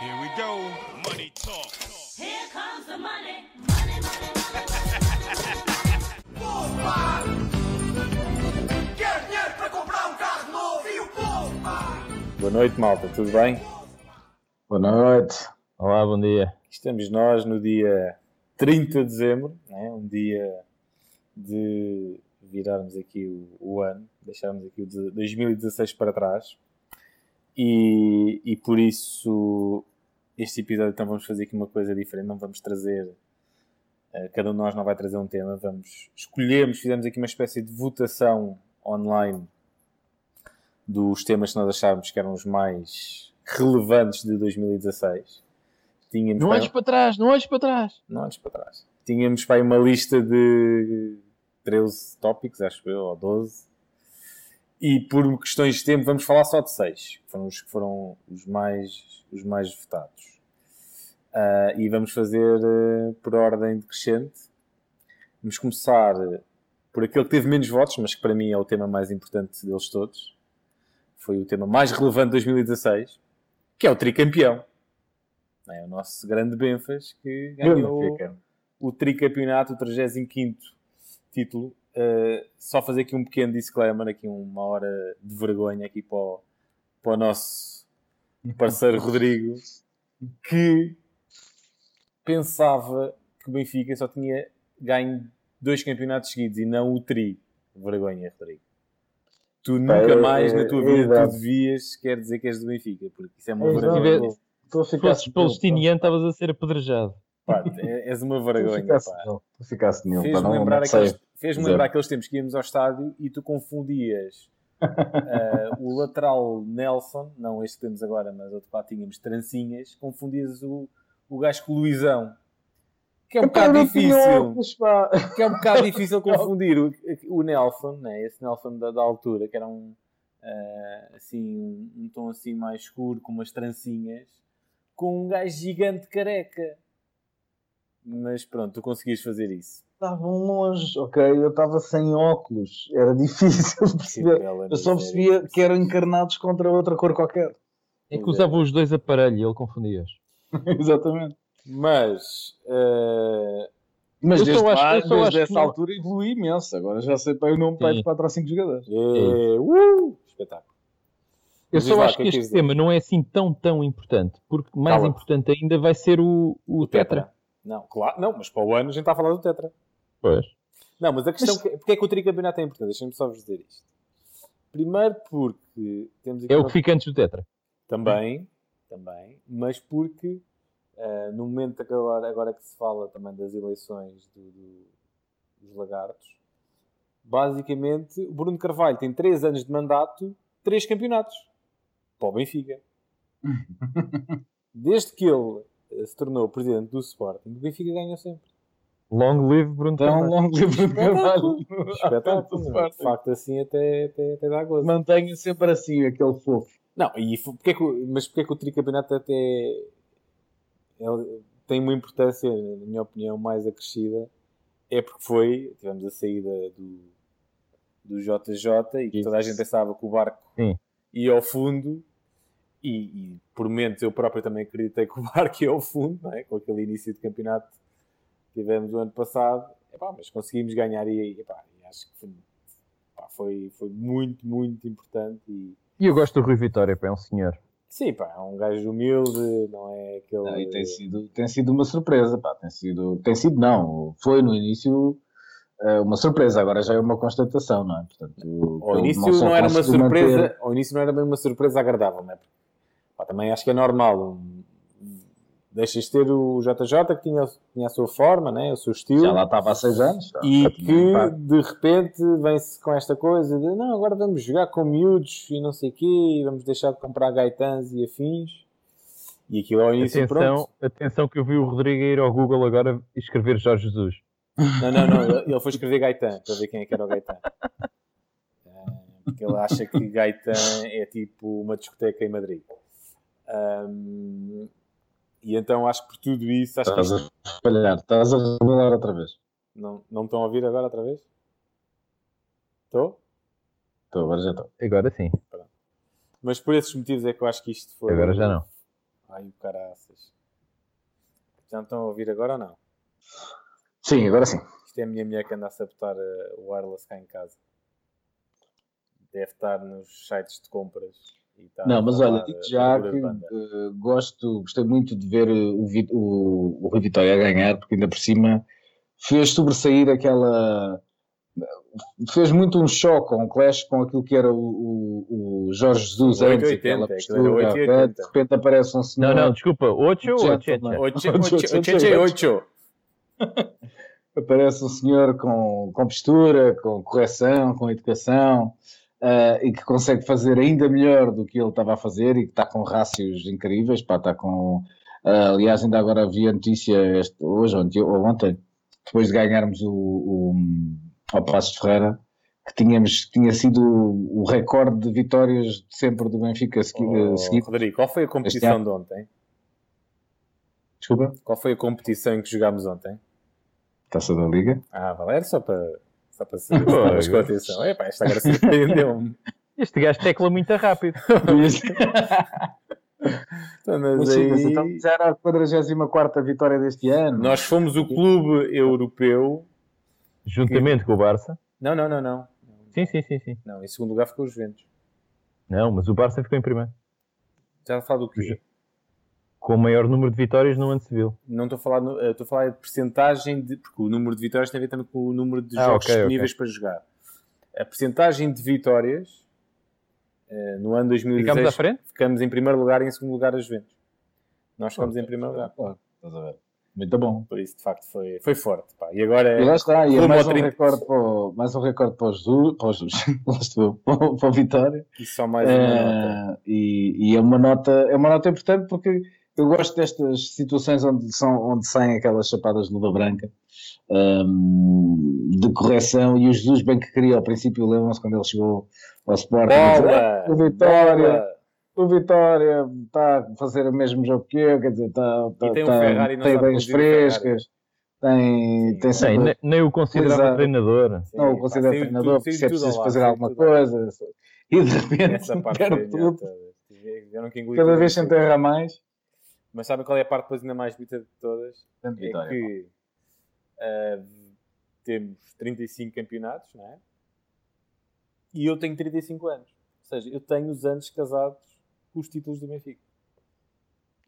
Here we go. Money talk. Here comes the money. Money, money, Quer dinheiro para comprar um carro novo e o povo, pá! Boa noite, malta, tudo bem? Boa noite. Olá, bom dia. Estamos nós no dia 30 de dezembro, né? um dia de virarmos aqui o, o ano, deixarmos aqui o de 2016 para trás. E, e por isso, este episódio então vamos fazer aqui uma coisa diferente, não vamos trazer, eh, cada um de nós não vai trazer um tema, vamos, escolhemos, fizemos aqui uma espécie de votação online dos temas que nós achávamos que eram os mais relevantes de 2016. Tínhamos Não olhes para trás, não olhes para trás. não olhes para trás. Tínhamos para aí uma lista de 13 tópicos, acho eu, ou 12. E por questões de tempo vamos falar só de 6. Foram os que foram os mais, os mais votados. Ah, e vamos fazer eh, por ordem decrescente. Vamos começar por aquele que teve menos votos, mas que para mim é o tema mais importante deles todos. Foi o tema mais relevante de 2016, que é o tricampeão. É o nosso grande Benfas que ganhou o tricampeonato, o 35 título. Uh, só fazer aqui um pequeno disclaimer, aqui uma hora de vergonha aqui para o, para o nosso parceiro Rodrigo, que pensava que o Benfica só tinha ganho dois campeonatos seguidos e não o tri. Vergonha, Rodrigo. Tu nunca é- mais na tua é vida tu devias quer dizer que és do Benfica, porque isso é uma É vergonha. Se fosses palestiniano, estavas a ser apedrejado. Pá, é- és uma vergonha. pá. ficar senil. pá, Fez-me não- lembrar, aqueles, fez-me dizer. lembrar aqueles tempos que íamos ao estádio e tu confundias ah, o lateral Nelson, não este que temos agora, mas outro lá tínhamos, trancinhas, confundias o, o gajo com o Luizão. Que é um eu bocado difícil. óculos, pá. Que é um bocado difícil confundir o, o Nelson, né? esse Nelson da, da altura, que era um, ah, assim, um, um tom assim mais escuro, com umas trancinhas, com um gajo gigante careca. Mas pronto, tu conseguias fazer isso. Estavam longe, ok? Eu estava sem óculos. Era difícil de perceber. Eu só percebia que eram encarnados contra outra cor qualquer. É que é. usavam os dois aparelhos e ele confundia-os. Exatamente. Mas eh, Mas Eu desde, acho- lá, desde acho que essa não- altura evolui imenso. Agora já sei para o nome para Sim. de 4 ou 5 jogadores. eh, uh, espetáculo. Eu só lá, acho o que que é que este tema não é assim tão, tão importante. Porque mais Cala-te. importante ainda vai ser o, o, tetra. Não, claro, não, mas para o ano a gente está a falar do Tetra. Pois. Não, mas a questão Mas- que porque é que o tricampeonato é importante? Deixem-me só vos dizer isto. Primeiro porque temos aqui É o uma- que fica antes do tetra. também, também, mas porque eh, no momento que agora, agora que se fala também das eleições do- do- dos lagartos, basicamente o Bruno Carvalho tem 3 anos de mandato, 3 campeonatos para o Benfica. Desde que ele se tornou presidente do Sporting, o Benfica ganha sempre. Long live Bruno Então, Carvalho. longo livro de trabalho. Espetáculo. De facto, assim até, até, até dá gozo. Mantenha sempre assim, aquele fofo. Não, e porque é que, mas porque é que o tricampeonato até ele tem uma importância, na minha opinião, mais acrescida? É porque foi, tivemos a saída do, do JJ e que toda a gente pensava que o barco Sim. ia ao fundo e, e por momentos eu próprio também acreditei que o barco ia ao fundo, não é? com aquele início de campeonato que tivemos o ano passado, Epá, mas conseguimos ganhar e, epá, e acho que foi, epá, foi, foi muito, muito importante e, E eu gosto do Rui Vitória, pá, é um senhor. Sim, pá, é um gajo humilde, não é aquele. Não, e tem sido, tem sido uma surpresa, pá. Tem sido, tem sido não. Foi no início eh, uma surpresa, agora já é uma constatação, não é? Portanto, Ao início só não, era uma surpresa, manter- ao início não era bem uma surpresa agradável, não é? Pá, também acho que é normal. Deixas de ter o JJ que tinha, tinha a sua forma, né? o seu estilo. Já lá estava há seis anos. já- E que de repente vem-se com esta coisa de não, agora vamos jogar com miúdos e não sei o quê, e vamos deixar de comprar gaitãs e afins. E aquilo ao início, Atenção, pronto. atenção que eu vi o Rodrigo ir ao Google agora e escrever Jorge Jesus. Não, não, não, ele foi escrever Gaetan para ver quem é que era o Gaetan. Ah, Porque ele acha que Gaetan é tipo uma discoteca em Madrid. Ahm, e então acho que por tudo isso, acho que Estás isto- a espalhar, estás a revelar outra vez. não, não estão a ouvir agora outra vez? Estou? Estou, agora já estou. Agora sim. Mas por esses motivos é que eu acho que isto foi. Agora já não. Ai, o caraças. Já me estão a ouvir agora ou não? Sim, agora sim. Isto é a minha mulher que anda a sabotar eh, o wireless cá em casa. Deve estar nos sites de compras. Está Não, mas olha, digo já que eh, gosto, gostei muito de ver eh, o, o, o Rui Vitória a ganhar, porque ainda por cima fez sobressair aquela. Fez muito um choque, um clash com aquilo que era o, o, o Jorge Jesus Sim, antes, 880, aquela postura, 880. de repente aparece um senhor. Não, não, desculpa. 8 ou Gentleman. 8? Oito- oito- oito- oito- aparece um senhor com, com postura, com correção, com educação ah, e que consegue fazer ainda melhor do que ele estava a fazer e que está com rácios incríveis. Pá, está com, ah, aliás, ainda agora vi a notícia este- hoje ontem, ou ontem, depois de ganharmos o, o, Passos de Ferreira, que tínhamos, tinha sido o, o recorde de vitórias de sempre do Benfica Oh, seguido. Rodrigo, qual foi a competição de ontem? Desculpa, Qual foi a competição em que jogámos ontem? taça da Liga. Ah, Valério, só para, só para saber se estavas com atenção. Epá, esta agora surpreendeu-me. Este gajo tecla muito rápido. Então, mas Mas sim, mas aí- então já era a 44 vitória deste ano. Nós fomos o clube europeu. Juntamente com o Barça. Não, não, não, não. Sim, sim, sim, sim. Não, em segundo lugar ficou os Juventus. Não, mas o Barça ficou em primeiro. Já a falar do quê? Com o maior número de vitórias no ano civil. Não estou a falar, eh, estou a falar de percentagem de. Porque o número de vitórias tem a ver também com o número de Ah, jogos ok, disponíveis para jogar. A percentagem de vitórias eh, no ano 2016 Ficamos à frente? ficamos em primeiro lugar e em segundo lugar as Juventus. Nós ficamos em primeiro lugar. Claro, estás a ver. Muito bom. Por isso, de facto, foi, foi forte. Pá. E agora E lá é. está, e é mais um, 30. recorde para o, mais um recorde para o Jesus, para o Jesus, lá estou, para o- para o Vitória. E só mais uma nota. Eh, e, e é uma nota, é uma nota importante porque eu gosto destas situações onde, são, onde saem aquelas chapadas de luva branca ehm, de correção e o Jesus bem que queria ao princípio, lembram-se quando ele chegou ao Sporting, Bola! "Ah, o Vitória, Bola! o Vitória está a fazer o mesmo jogo que eu, quer dizer, está, está, E tem um está- não tem frescas, tem, Sim. tem Nem, sempre nem, nem o considerava Exato. treinador. Sim, não o pá, considera saiu treinador, tudo- porque saiu é preciso lado, fazer alguma coisa e de repente perde tudo, cada vez se enterra mais. Mas sabem qual é a parte depois ainda mais bonita de todas? Grande É vitória. que ah, temos 35 campeonatos, não é? E eu tenho 35 anos. Ou seja, eu tenho os anos casados com os títulos do Benfica.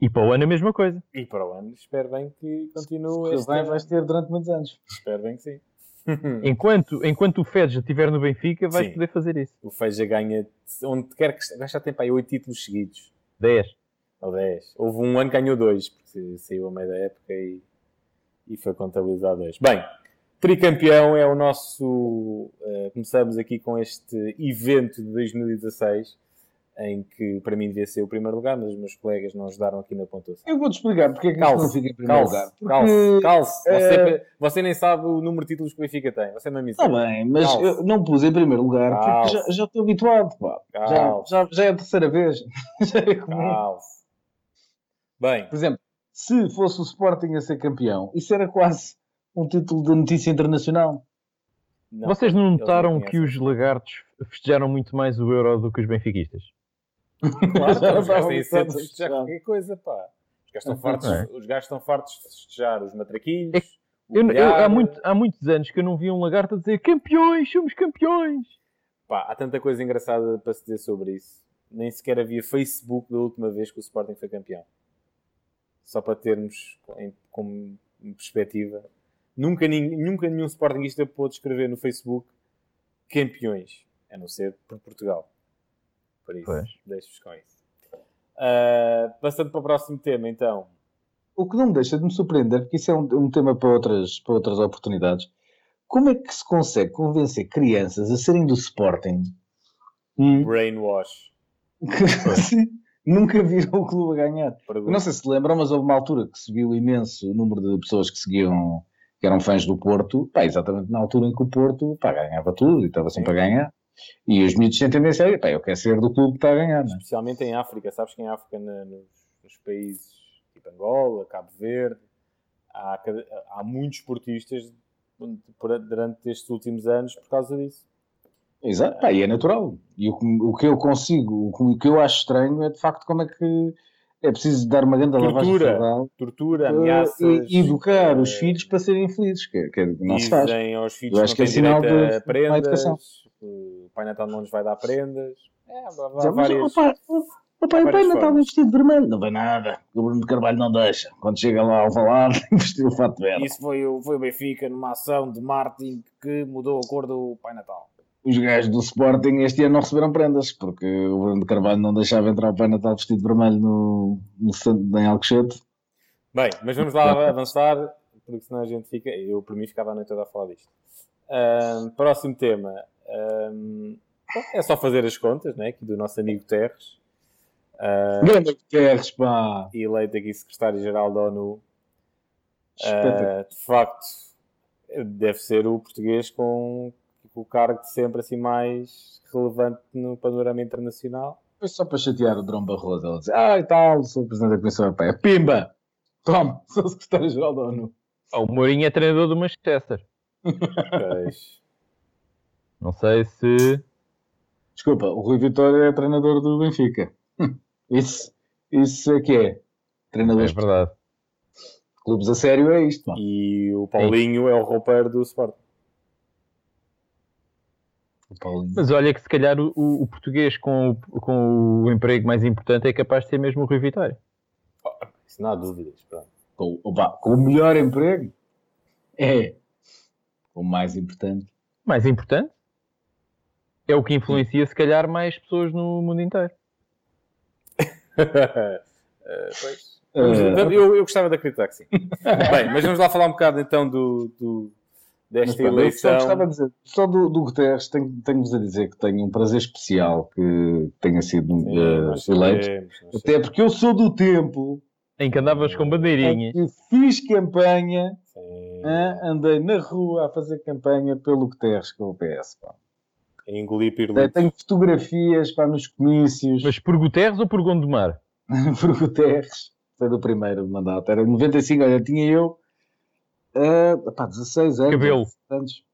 E para o ano a mesma coisa. E para o ano espero bem que continue Se este bem, vais ter durante muitos anos. Espero bem que sim. Enquanto, enquanto o Fed estiver no Benfica, vais Sim. poder fazer isso. o Feija ganha onde quer que esteja. Já tem para aí 8 títulos seguidos. 10. Ou 10. Houve um ano que ganhou 2, porque saiu a meio da época e, e foi contabilizado 2. Bem, tricampeão é o nosso. eh, começamos aqui com este evento de 2016, em que para mim devia ser o primeiro lugar, mas os meus colegas não ajudaram aqui na pontuação. Eu vou-te explicar porque é que Calce, não fica em primeiro lugar. Calce, Porque, calce, calce. eh, Você, você nem sabe o número de títulos que o Benfica tem. Você é uma Está bem, mas Calce. eu não pus em primeiro lugar porque já, já estou habituado. Já, já, já é a terceira vez. já é comum. Calce. Bem, Por exemplo, se fosse o Sporting a ser campeão, isso era quase um título de notícia internacional. não, Vocês não notaram não que os lagartos festejaram muito mais o Euro do que os benfiquistas? Claro, os gajos têm sede de festejar qualquer coisa, pá. Os gajos estão fartos, é? os gajos estão fartos de festejar os matraquilhos. É Eu- eu- há, muito- há muitos anos que eu não vi um lagarto a dizer campeões, somos campeões. Pá, há tanta coisa engraçada para se dizer sobre isso. Nem sequer havia Facebook da última vez que o Sporting foi campeão. Só para termos em, como perspectiva. Nunca, nunca nenhum Sportingista pôde escrever no Facebook campeões, a não ser por Portugal. Por isso, Pois. deixo-vos com isso. Ah, passando para o próximo tema, então. O que não me deixa de me surpreender, porque isso é um, um tema para outras, para outras oportunidades. Como é que se consegue convencer crianças a serem do Sporting hum, Brainwash. que nunca viram o clube a ganhar? Pergunta. não sei se lembram, mas houve uma altura que subiu imenso o número de pessoas que seguiam, que eram fãs do Porto, pá, exatamente na altura em que o Porto pá, ganhava tudo e estava sempre a ganhar. E os miúdos têm tendência a pá, eu quero ser do clube que está a ganhar, não é? Especialmente em África. Sabes que em África, na- nos, nos países tipo Angola, Cabo Verde, há, há muitos esportistas por- durante estes últimos anos por causa disso. Exato, pá, e é natural. E o, que- o que eu consigo, o que, o eu acho estranho é de facto como é que É preciso dar uma grande lavagem Tortura. cerebral Tortura, eh, ameaças. e educar os eh, filhos para serem felizes, que, que não se faz. Aos filhos Eu acho que é sinal de- prendas. educação. O Pai Natal não lhes vai dar prendas. É, há, Mas, várias... opa, opa, o pai Natal vestido de vermelho. Não vai nada. O Bruno de Carvalho não deixa. Quando chega lá ao Valado, vestir o fato de verde. Isso foi, o- foi o Benfica numa ação de marketing que mudou a cor do Pai Natal. Os gajos do Sporting este ano não receberam prendas, porque o Bruno Carvalho não deixava entrar o Pai Natal vestido de vermelho no, no em Alcochete. Bem, mas vamos lá avançar, porque senão a gente fica. Eu, por mim, ficava a noite toda a falar disto. Ahm, próximo tema. Bom, é só fazer as contas, né? Aqui do nosso amigo Terres. Ah, Grande Guterres, pá! eleito aqui secretário-geral da ONU. Ah, de facto, deve ser o português com o cargo de sempre assim mais relevante no panorama internacional. Foi só para chatear o Drão Barroso. Ele disse, ah, e tal, sou o Presidente da Comissão Europeia. Pimba! Tome, sou Secretário-Geral da ONU. Ah, o Mourinho é treinador do Manchester. Pois. Não sei se. Desculpa, o Rui Vitória é treinador do Benfica. Isso, isso é que é. É Treinadores de verdade. clubes a sério é isto, mano. E o Paulinho é o roupeiro do Sport. O Paulinho. Mas olha que se calhar o, o- português com o, com o emprego mais importante é capaz de ser mesmo o Rui Vitória. Isso não há dúvidas. Pronto. Com, opa, com o melhor emprego é o mais importante. Mais importante? É o que influencia se calhar mais pessoas no mundo inteiro. Eh, pois. Eh, eu, eu gostava de acreditar que sim. Bem, mas vamos lá falar um bocado então do, do- desta eu só eleição. de dizer, só do, do Guterres, tenho- tenho-vos a dizer que tenho um prazer especial que tenha sido Sim, eh, nós eleito. nós Até porque eu sou do tempo Em que andavas com em bandeirinha. que fiz campanha, hã, andei na rua a fazer campanha pelo Guterres com o PS. Pá. Engolir Até pirulitos. Tenho fotografias pá, nos comícios Mas por Guterres ou por Gondomar? por Guterres. Foi do primeiro mandato. Era 95, olha, tinha eu ah, pá, 16 anos. Cabelo. 17 anos.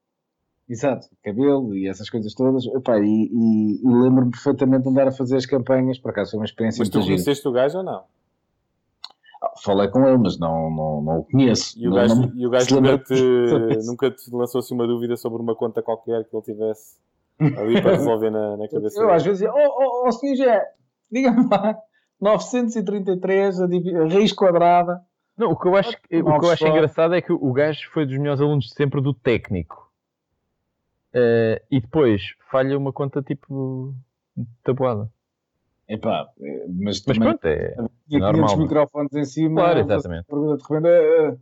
Exato, cabelo e essas coisas todas. Epá, e e- e lembro-me perfeitamente de andar a fazer as campanhas. Por acaso foi uma experiência Mas tu conheceste o gajo ou não? Ah, Falei com ele, mas não, não, não o conheço. E o Não- gajo, não- e o gajo nunca, te, nunca te lançou-se uma dúvida sobre uma conta qualquer que ele tivesse ali para resolver na, na cabeça Eu às vezes dizia, oh, oh, oh senhor Jé, diga-me lá, 933, a, divi- a raiz quadrada. Não, o que eu acho, o que eu acho engraçado é que o gajo foi dos melhores alunos de sempre do técnico. Eh, e depois falha uma conta tipo tabuada. Epá, eh, mas Mas pronto, é. tinha normal, 500 não é? microfones em cima. Claro, exatamente. Pergunta de repente, eh,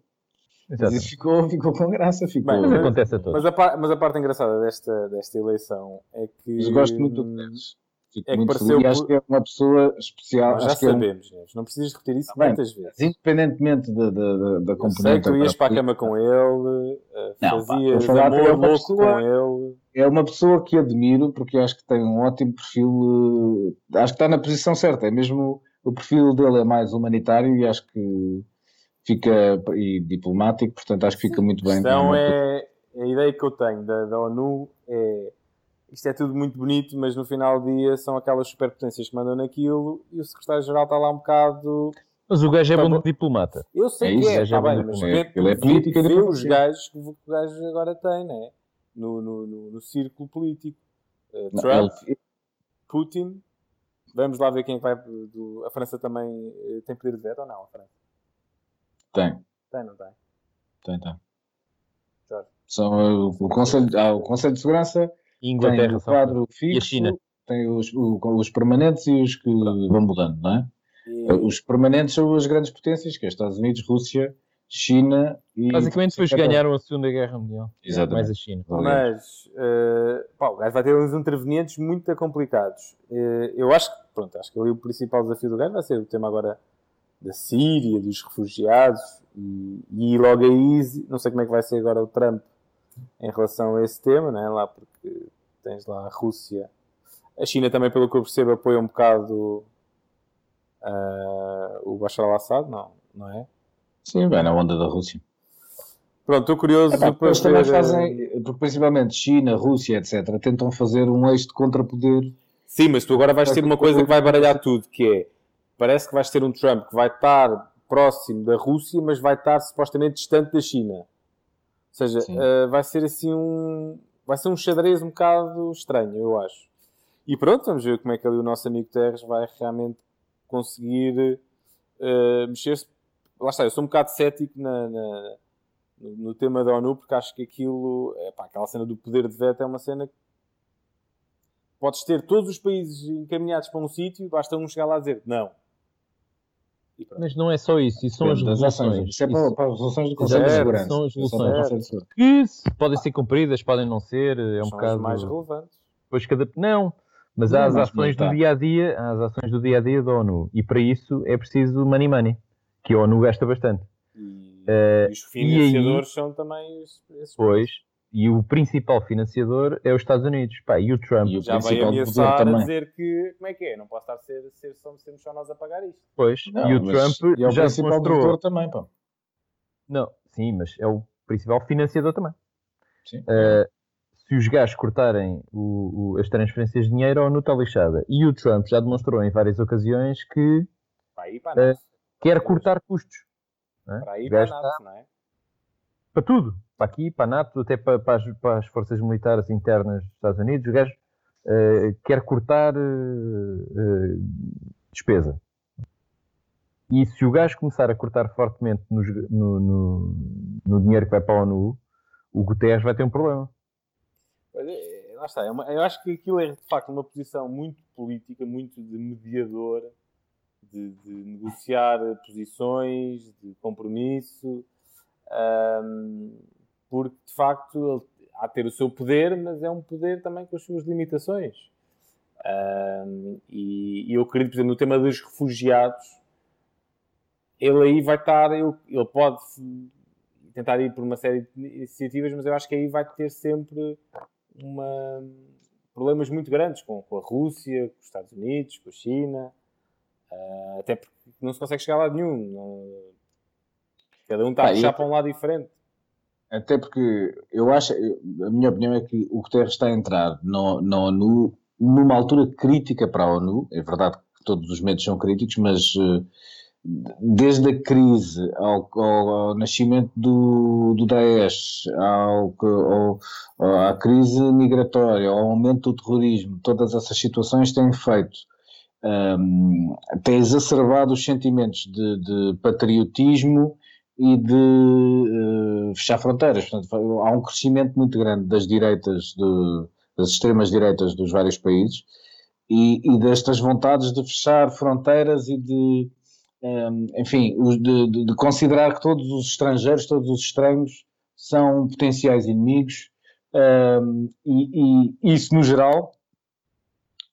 mas isso ficou, ficou com graça. Ficou. Bem, Mas acontece a todos. Mas a, par- mas a parte engraçada desta, desta eleição é que. Mas gosto muito do Guterres. Fico é que pareceu feliz. Acho que é uma pessoa especial. Já acho que é um- sabemos, Neves. não precisas repetir isso Bem, muitas vezes. independentemente da, da, da, Eu sei componente. que tu ias para a cama com ele, eh, Não, pá, fazias falar que amor é louco pessoa- com ele. É uma pessoa que admiro porque acho que tem um ótimo perfil. eh, Acho que está na posição certa. É mesmo o perfil dele é mais humanitário e acho que fica e diplomático, portanto acho que fica muito bem. numa- é, a ideia que eu tenho da, da ONU é isto é tudo muito bonito, mas no final do dia são aquelas superpotências que mandam naquilo e o secretário-geral está lá um bocado. Mas o gajo é Tá bom de diplomata. Eu sei É que é, está é bem, bom mas vê, Ele é vê- político vê diplomacia. os gajos que o gajo agora tem, né? No, no, no, no círculo político. Eh, Não, Trump, ele- Putin. Vamos lá ver quem é vai. Do, a França também eh, tem poder de veto ou não? A França? Tem, Tem, não tem? tem, tem. Jorge. São, o, Conselho, ah, o Conselho de Segurança E tem Inglaterra o são- quadro E a fixo, China? tem os, o- os permanentes e os que vão mudando, não é? E- Os permanentes são as grandes potências, que é Estados Unidos, Rússia, China e. Basicamente depois ganharam a Segunda Guerra Mundial. Exatamente. Mais a China. Mas eh, pá, o gajo vai ter uns intervenientes muito complicados. Eh, eu acho que, pronto, acho que ali o principal desafio do gajo vai ser o tema agora da Síria, dos refugiados e, e logo aí, não sei como é que vai ser agora o Trump em relação a esse tema, né? lá porque tens lá a Rússia. A China também, pelo que eu percebo, apoia um bocado ah, o Bashar al-Assad, não, não é? Sim, vai na onda da Rússia. Pronto, estou curioso para Eles também ver, eh, fazem, porque principalmente China, Rússia, etc., tentam fazer um eixo de contrapoder. Sim, mas tu agora vais ter uma coisa que vai baralhar tudo, que é parece que vais ter um Trump que vai estar próximo da Rússia, mas vai estar supostamente distante da China. Ou seja, eh, vai ser assim um. Vai ser um xadrez um bocado estranho, eu acho. E pronto, vamos ver como é que ali o nosso amigo Terres vai realmente conseguir eh, mexer-se. Lá está, eu sou um bocado cético na, na- no, tema da ONU, porque acho que aquilo, aquela cena do poder de veto é uma cena que podes ter todos os países encaminhados para um sítio, basta um chegar lá e dizer não. Mas não é só isso, isso são as Depende resoluções. Isso é para, Isso- para as resoluções do Conselho de Segurança. são as é resoluções. Conselho de Segurança. que se- podem ser cumpridas, podem não ser, é um São bocado. mais relevantes. Depois cada... Não, mas Não, há as mas ações do dia a dia, há as ações do dia a dia da ONU. E para isso é preciso money money, que a ONU gasta bastante. E, Eh, e os e aí- financiadores são também esses, esses Pois, e o principal financiador é os Estados Unidos. Pá, e o Trump, E o já vai ameaçar poder a também. dizer que como é que é? Não posso estar a ser, ser só, sermos só nós a pagar isto. pois, Não, e o Trump é o já principal devedor também, pá. Não, sim, mas é o principal financiador também. Sim. Eh, se os gajos cortarem o- o- as transferências de dinheiro, a ONU está lixada. E o Trump já demonstrou em várias ocasiões que Para aí Eh, NATO. quer cortar custos. Para aí para a gajo NATO, não é? Para tudo. Para aqui, para a NATO, até para, para as, para as forças militares internas dos Estados Unidos. O gajo eh, quer cortar eh, despesa. E se o gajo começar a cortar fortemente nos- no, no- no dinheiro que vai para a ONU, o Guterres vai ter um problema. Lá está. É eu acho que aquilo é de facto uma posição muito política, muito de mediador, de, de negociar posições, de compromisso, ahm, porque de facto ele há de ter o seu poder, mas é um poder também com as suas limitações. Ahm, e, e eu acredito, por exemplo, no tema dos refugiados, ele aí vai estar, ele, ele pode tentar ir por uma série de iniciativas, mas eu acho que aí vai ter sempre uma, problemas muito grandes com, com a Rússia, com os Estados Unidos, com a China, ah, até porque não se consegue chegar a lado nenhum. não- cada um está a puxar para um lado diferente. Até porque eu acho, a minha opinião é que o Guterres está a entrar no, na ONU numa altura crítica para a ONU. É verdade que todos os medos são críticos, mas eh, desde a crise ao, ao- ao nascimento do, do Daesh, ao, ao- à crise migratória, ao aumento do terrorismo, todas essas situações têm feito um, tem exacerbado os sentimentos de, de patriotismo e de eh, fechar fronteiras. Portanto, há um crescimento muito grande das direitas, de- das extremas direitas dos vários países e, e destas vontades de fechar fronteiras e de, ehm, enfim, de, de- de considerar que todos os estrangeiros, todos os estranhos são potenciais inimigos ehm, e, e isso, no geral,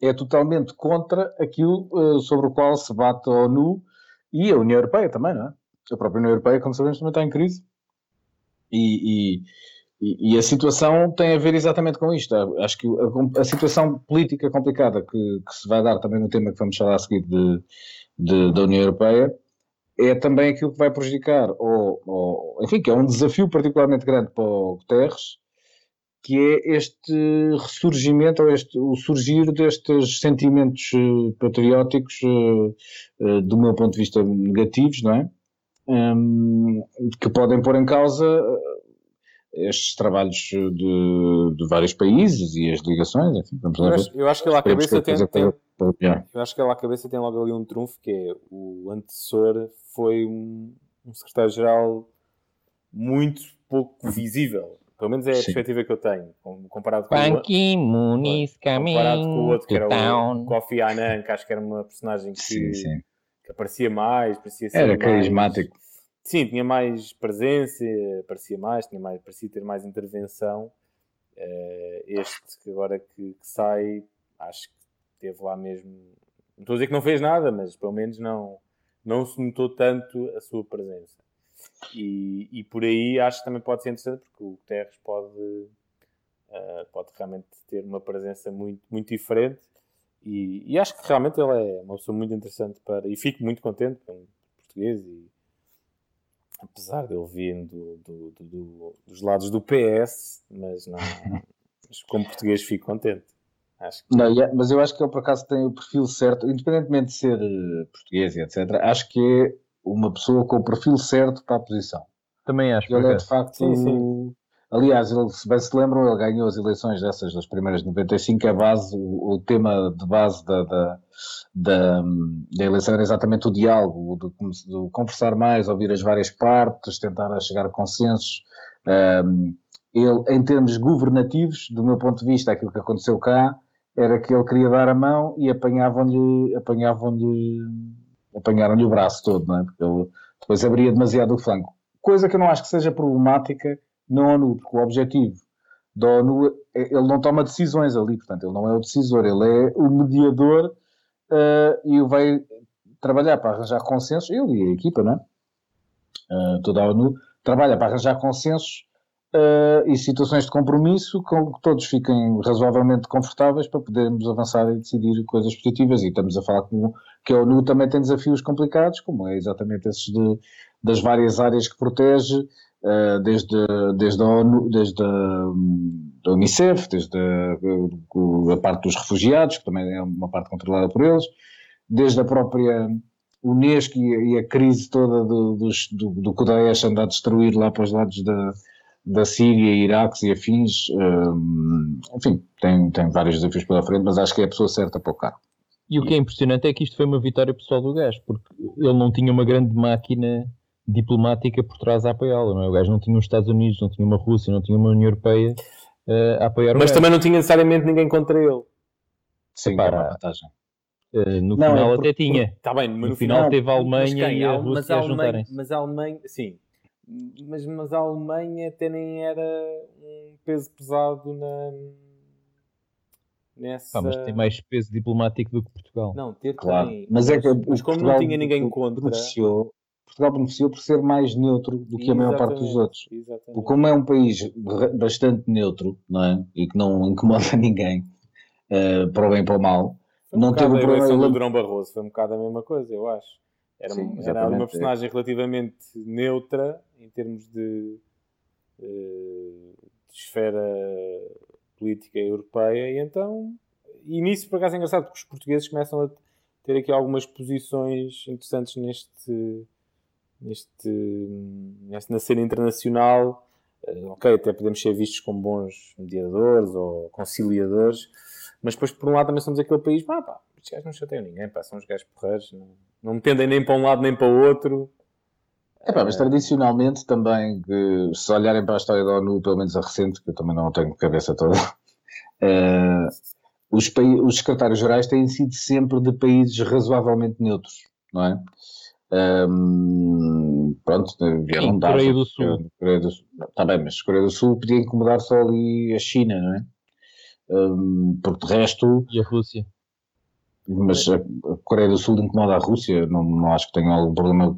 é totalmente contra aquilo eh, sobre o qual se bate a ONU e a União Europeia também, não é? A própria União Europeia, como sabemos, também está em crise. E, e- e- a situação tem a ver exatamente com isto. Acho que a, a situação política complicada que, que se vai dar também no tema que vamos falar a seguir de, de- da União Europeia é também aquilo que vai prejudicar, ou, ou- enfim, que é um desafio particularmente grande para o Guterres, que é este ressurgimento, ou este, o surgir destes sentimentos eh, patrióticos, eh, eh, do meu ponto de vista, negativos, não é? Hum, que podem pôr em causa eh, estes trabalhos de, de vários países e as ligações, enfim, vamos lá Eu acho, eu acho que ele à cabeça tem, tem- eu acho que ele à cabeça tem logo ali um trunfo que é o antecessor foi um, um secretário-geral muito pouco visível. Pelo menos é a Sim. perspectiva que eu tenho, com- comparado com o, Ban comparado com o outro que era o. Kofi Annan, que acho que era uma personagem que, Sim, sim. Aparecia mais, parecia ser Era mais- carismático. Sim, tinha mais presença, parecia mais, tinha mais, parecia ter mais intervenção. Eh, este que agora que, que sai, acho que teve lá mesmo. Não estou a dizer que não fez nada, mas pelo menos não, não se notou tanto a sua presença. E, e por aí acho que também pode ser interessante, porque o Guterres pode, eh, pode realmente ter uma presença muito, muito diferente. E, e acho que realmente ele é uma pessoa muito interessante para. E fico muito contente com português e apesar de ele vir do, do- do- do- dos lados do PS, mas não. mas como português fico contente. Acho que Não, é- mas eu acho que ele por acaso tem o perfil certo, independentemente de ser eh, português e etc. Acho que é uma pessoa com o perfil certo para a posição. Também acho. Ele é de facto. Sim, sim. Aliás, ele, se bem se lembram, ele ganhou as eleições dessas das primeiras de 95, a base, o, o tema de base da, da, da, da eleição era exatamente o diálogo, o do conversar mais, ouvir as várias partes, tentar chegar a consensos. Um, ele, em termos governativos, do meu ponto de vista, aquilo que aconteceu cá era que ele queria dar a mão e apanhavam-lhe, apanhavam-lhe, apanharam-lhe o braço todo, não é? Porque ele depois abria demasiado o flanco. Coisa que eu não acho que seja problemática na ONU, porque o objetivo da ONU, é- ele não toma decisões ali, portanto, ele não é o decisor, ele é o mediador eh, e vai trabalhar para arranjar consensos, ele e a equipa, não é? Eh, toda a ONU trabalha para arranjar consensos eh, e situações de compromisso com que todos fiquem razoavelmente confortáveis para podermos avançar e decidir coisas positivas. E estamos a falar que, que a ONU também tem desafios complicados, como é exatamente esses de, das várias áreas que protege, desde, desde a ONU, desde a, hum, da Unicef, desde a, a parte dos refugiados, que também é uma parte controlada por eles, desde a própria Unesco e, a- e a crise toda do, dos- do, do que o Daesh anda a destruir lá para os lados da, da Síria, Iraque e afins. hum, enfim, tem, tem vários desafios pela frente, mas acho que é a pessoa certa para o cargo. E o que é impressionante é que isto foi uma vitória pessoal do gajo, porque ele não tinha uma grande máquina diplomática por trás a apoiá-lo, não é? O gajo não tinha os Estados Unidos, não tinha uma Rússia, não tinha uma União Europeia eh, a apoiar Mas também não tinha necessariamente ninguém contra ele. Sim, Epá, é uma vantagem. Eh, no Não, é final porque- até tinha. Está bem, mas No no, final final, teve a mas Alemanha quem? e a Rússia mas a Alemanha, mas a Alemanha, sim, mas, mas a Alemanha até nem era um peso pesado na nessa. Pá, mas tem mais peso diplomático do que Portugal. Não, ter Claro. tem. Mas é que mas como Portugal não tinha ninguém contra. Beneficiou, Portugal beneficiou por ser mais neutro do que a maior parte dos Exatamente, outros. Exatamente. Como é um país bastante neutro, não é? E que não incomoda ninguém, eh, para o bem e para o mal, Foi um não bocado teve a o problema. eu do Durão Barroso, foi um bocado a mesma coisa, eu acho. Era, Sim, era exatamente, uma é. personagem relativamente neutra em termos de, eh, de esfera política europeia, e então, e nisso por acaso é engraçado, porque os portugueses começam a ter aqui algumas posições interessantes neste, neste, neste na cena internacional. Eh, ok, até podemos ser vistos como bons mediadores ou conciliadores, mas depois, por um lado, também somos aquele país, pá, pá, estes gajos não chateiam ninguém, pá, são os gajos porreiros, não, não me tendem nem para um lado nem para o outro. Epá, mas tradicionalmente também, que, se olharem para a história da ONU, pelo menos a recente, que eu também não tenho cabeça toda, eh, os, os secretários-gerais têm sido sempre de países razoavelmente neutros, não é? Ehm, pronto, vieram Sim, da Coreia do Sul. Coreia do Sul. Está bem, mas Coreia do Sul podia incomodar só ali a China, não é? Ehm, porque de resto, E a Rússia. mas a a Coreia do Sul incomoda a Rússia, não, não acho que tenha algum problema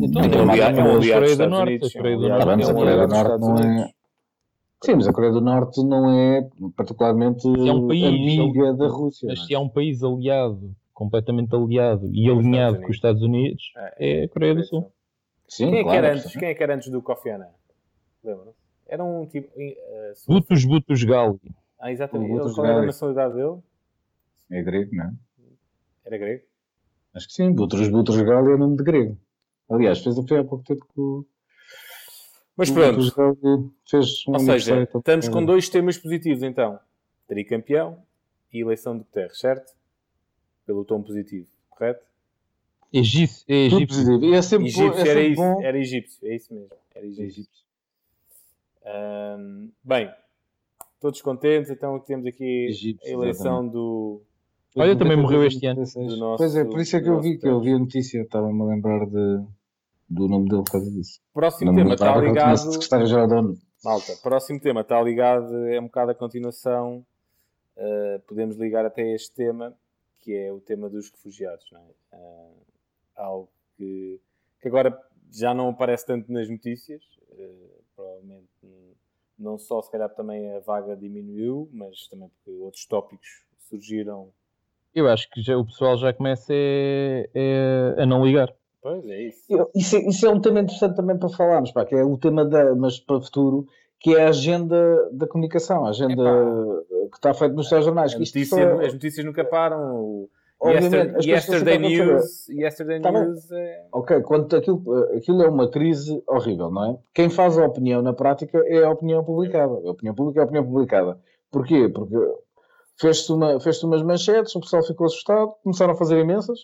Então, É um Não, aliado, é um não, aliado Coreia do Norte, Unidos. a Coreia do é um Norte é um é um dos aliado dos Estados Estados Unidos. Sim, mas a Coreia do Norte não é particularmente é um país, amiga da Rússia. Mas não é? se há um país aliado, completamente aliado e alinhado com os Estados Unidos, é a Coreia do Sul. Sim, Quem é, que claro, era antes, quem é que era antes do Kofi Annan? Lembram-se? Era um tipo. sul- Butos, Butos, Gali. Ah, exatamente. Butos qual era a Gali. nacionalidade dele? É grego, não é? Era grego? Acho que sim, Butros Butros Gali é nome de grego. Aliás, fez foi há pouco tempo que o Mas pronto. Gali fez um Ou seja, estamos com dois temas positivos então. Tricampeão e eleição de Guterres, certo? Pelo tom positivo, correto? Egípcio. É egípcio. positivo. E é sempre, bom- Egípcio é era isso, era egípcio, é isso mesmo. Era egípcio. Ahm, bem, todos contentes, então temos aqui Egípcio, a eleição do. Olha, também morreu este ano. Do nosso- Pois é, por isso é que eu vi, que eu vi a notícia, estava-me a lembrar de, do nome dele por causa disso. Próximo tema está ligado. sido secretário-geral da ONU. Malta, próximo tema está ligado, é um bocado a continuação. uh, podemos ligar até este tema, que é o tema dos refugiados. Não é? Uh, algo que, que agora já não aparece tanto nas notícias. uh, provavelmente não só, se calhar também a vaga diminuiu, mas também porque outros tópicos surgiram. Eu acho que já, o pessoal já começa é- é a não ligar. Pois é isso. Eu- Isso é, isso é um tema interessante também para falarmos, pá, que é o tema da, mas para o futuro, que é a agenda da comunicação, a agenda que está feito nos que isto notícia- só- As notícias nunca param. O Obviamente, yesterday a News, yesterday Tá. News é... Ok, quando aquilo, aquilo é uma crise horrível, não é? Quem faz a opinião na prática é a opinião publicada. A opinião pública é a opinião publicada. Porquê? Porque fez-se uma, fez umas manchetes, o pessoal ficou assustado, começaram a fazer imensas.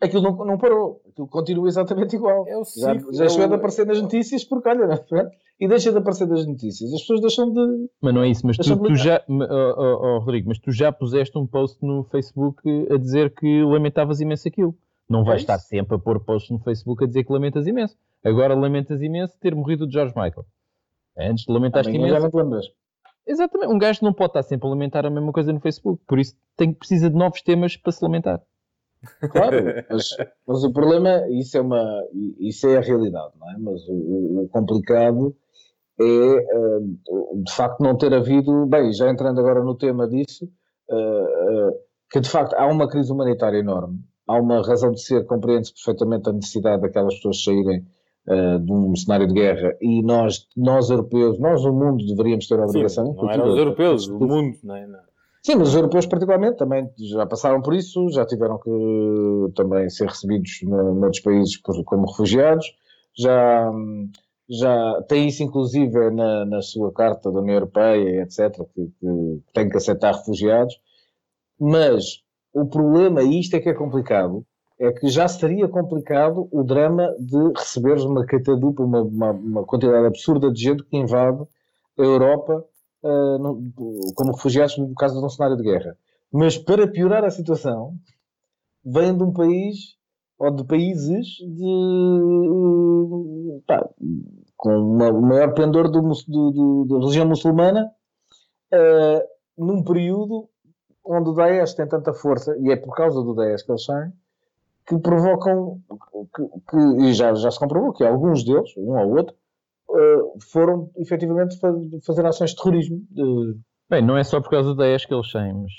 Aquilo não, não parou. Aquilo continua exatamente igual. É o Já, ciclo, já é deixou o- de aparecer nas notícias porque, olha, não é? e deixa de aparecer nas notícias. As pessoas deixam de. Mas não é isso, mas tu, tu já, oh, oh, oh, Rodrigo, mas tu já puseste um post no Facebook a dizer que lamentavas imenso aquilo. Não vais É estar sempre a pôr posts no Facebook a dizer que lamentas imenso. Agora lamentas imenso ter morrido o George Michael. Antes lamentaste imenso. lembras. Exatamente. Um gajo não pode estar sempre a lamentar a mesma coisa no Facebook. Por isso tem, precisa de novos temas para se lamentar. Claro, mas, mas o problema, isso é, uma, isso é a realidade, não é? Mas o, o- complicado é, eh, de facto, não ter havido. Bem, já entrando agora no tema disso, eh, eh, que de facto há uma crise humanitária enorme, há uma razão de ser, compreende-se perfeitamente a necessidade daquelas pessoas saírem de um cenário de guerra e nós, nós europeus, nós, o mundo, deveríamos ter a Sim, obrigação. não inclusive, eram os europeus, o mundo, não é? Não. Sim, mas os europeus particularmente também já passaram por isso, já tiveram que também ser recebidos no- noutros países por- como refugiados, já, já tem isso inclusive na, na sua carta da União Europeia, etc., que, que tem que aceitar refugiados, mas o problema, e isto é que é complicado, é que já seria complicado o drama de receberes uma catadupa, uma, uma, uma quantidade absurda de gente que invade a Europa ah, no- como refugiados no caso de um cenário de guerra. Mas para piorar a situação, vêm de um país ou de países de, pá, com uma- o maior pendor do, do- do- da religião muçulmana, ah, num período onde o Daesh tem tanta força, e é por causa do Daesh que eles saem, que provocam, que, que- e já, já se comprovou que alguns deles, um ou outro, foram efetivamente fa- fazer ações de terrorismo. de- Bem, não é só por causa da Daesh que eles têm, mas